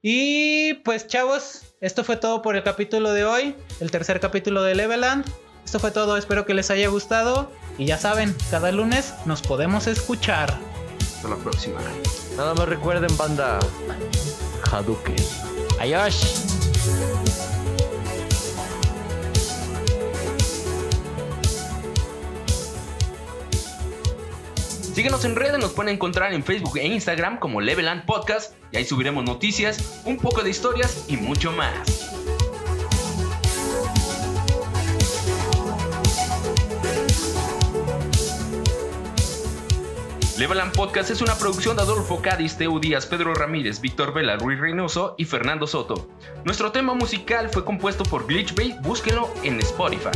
Y pues, chavos, esto fue todo por el capítulo de hoy, el tercer capítulo de Leveland. Esto fue todo, espero que les haya gustado. Y ya saben, cada lunes nos podemos escuchar. Hasta la próxima. Nada más recuerden, banda. Hadouken. Adiós. Síguenos en redes, nos pueden encontrar en Facebook e Instagram como Leveland Podcast y ahí subiremos noticias, un poco de historias y mucho más. Leveland Podcast es una producción de Adolfo Cádiz, Teu Díaz, Pedro Ramírez, Víctor Vela, Ruiz Reynoso y Fernando Soto. Nuestro tema musical fue compuesto por Glitch Bay, búsquelo en Spotify.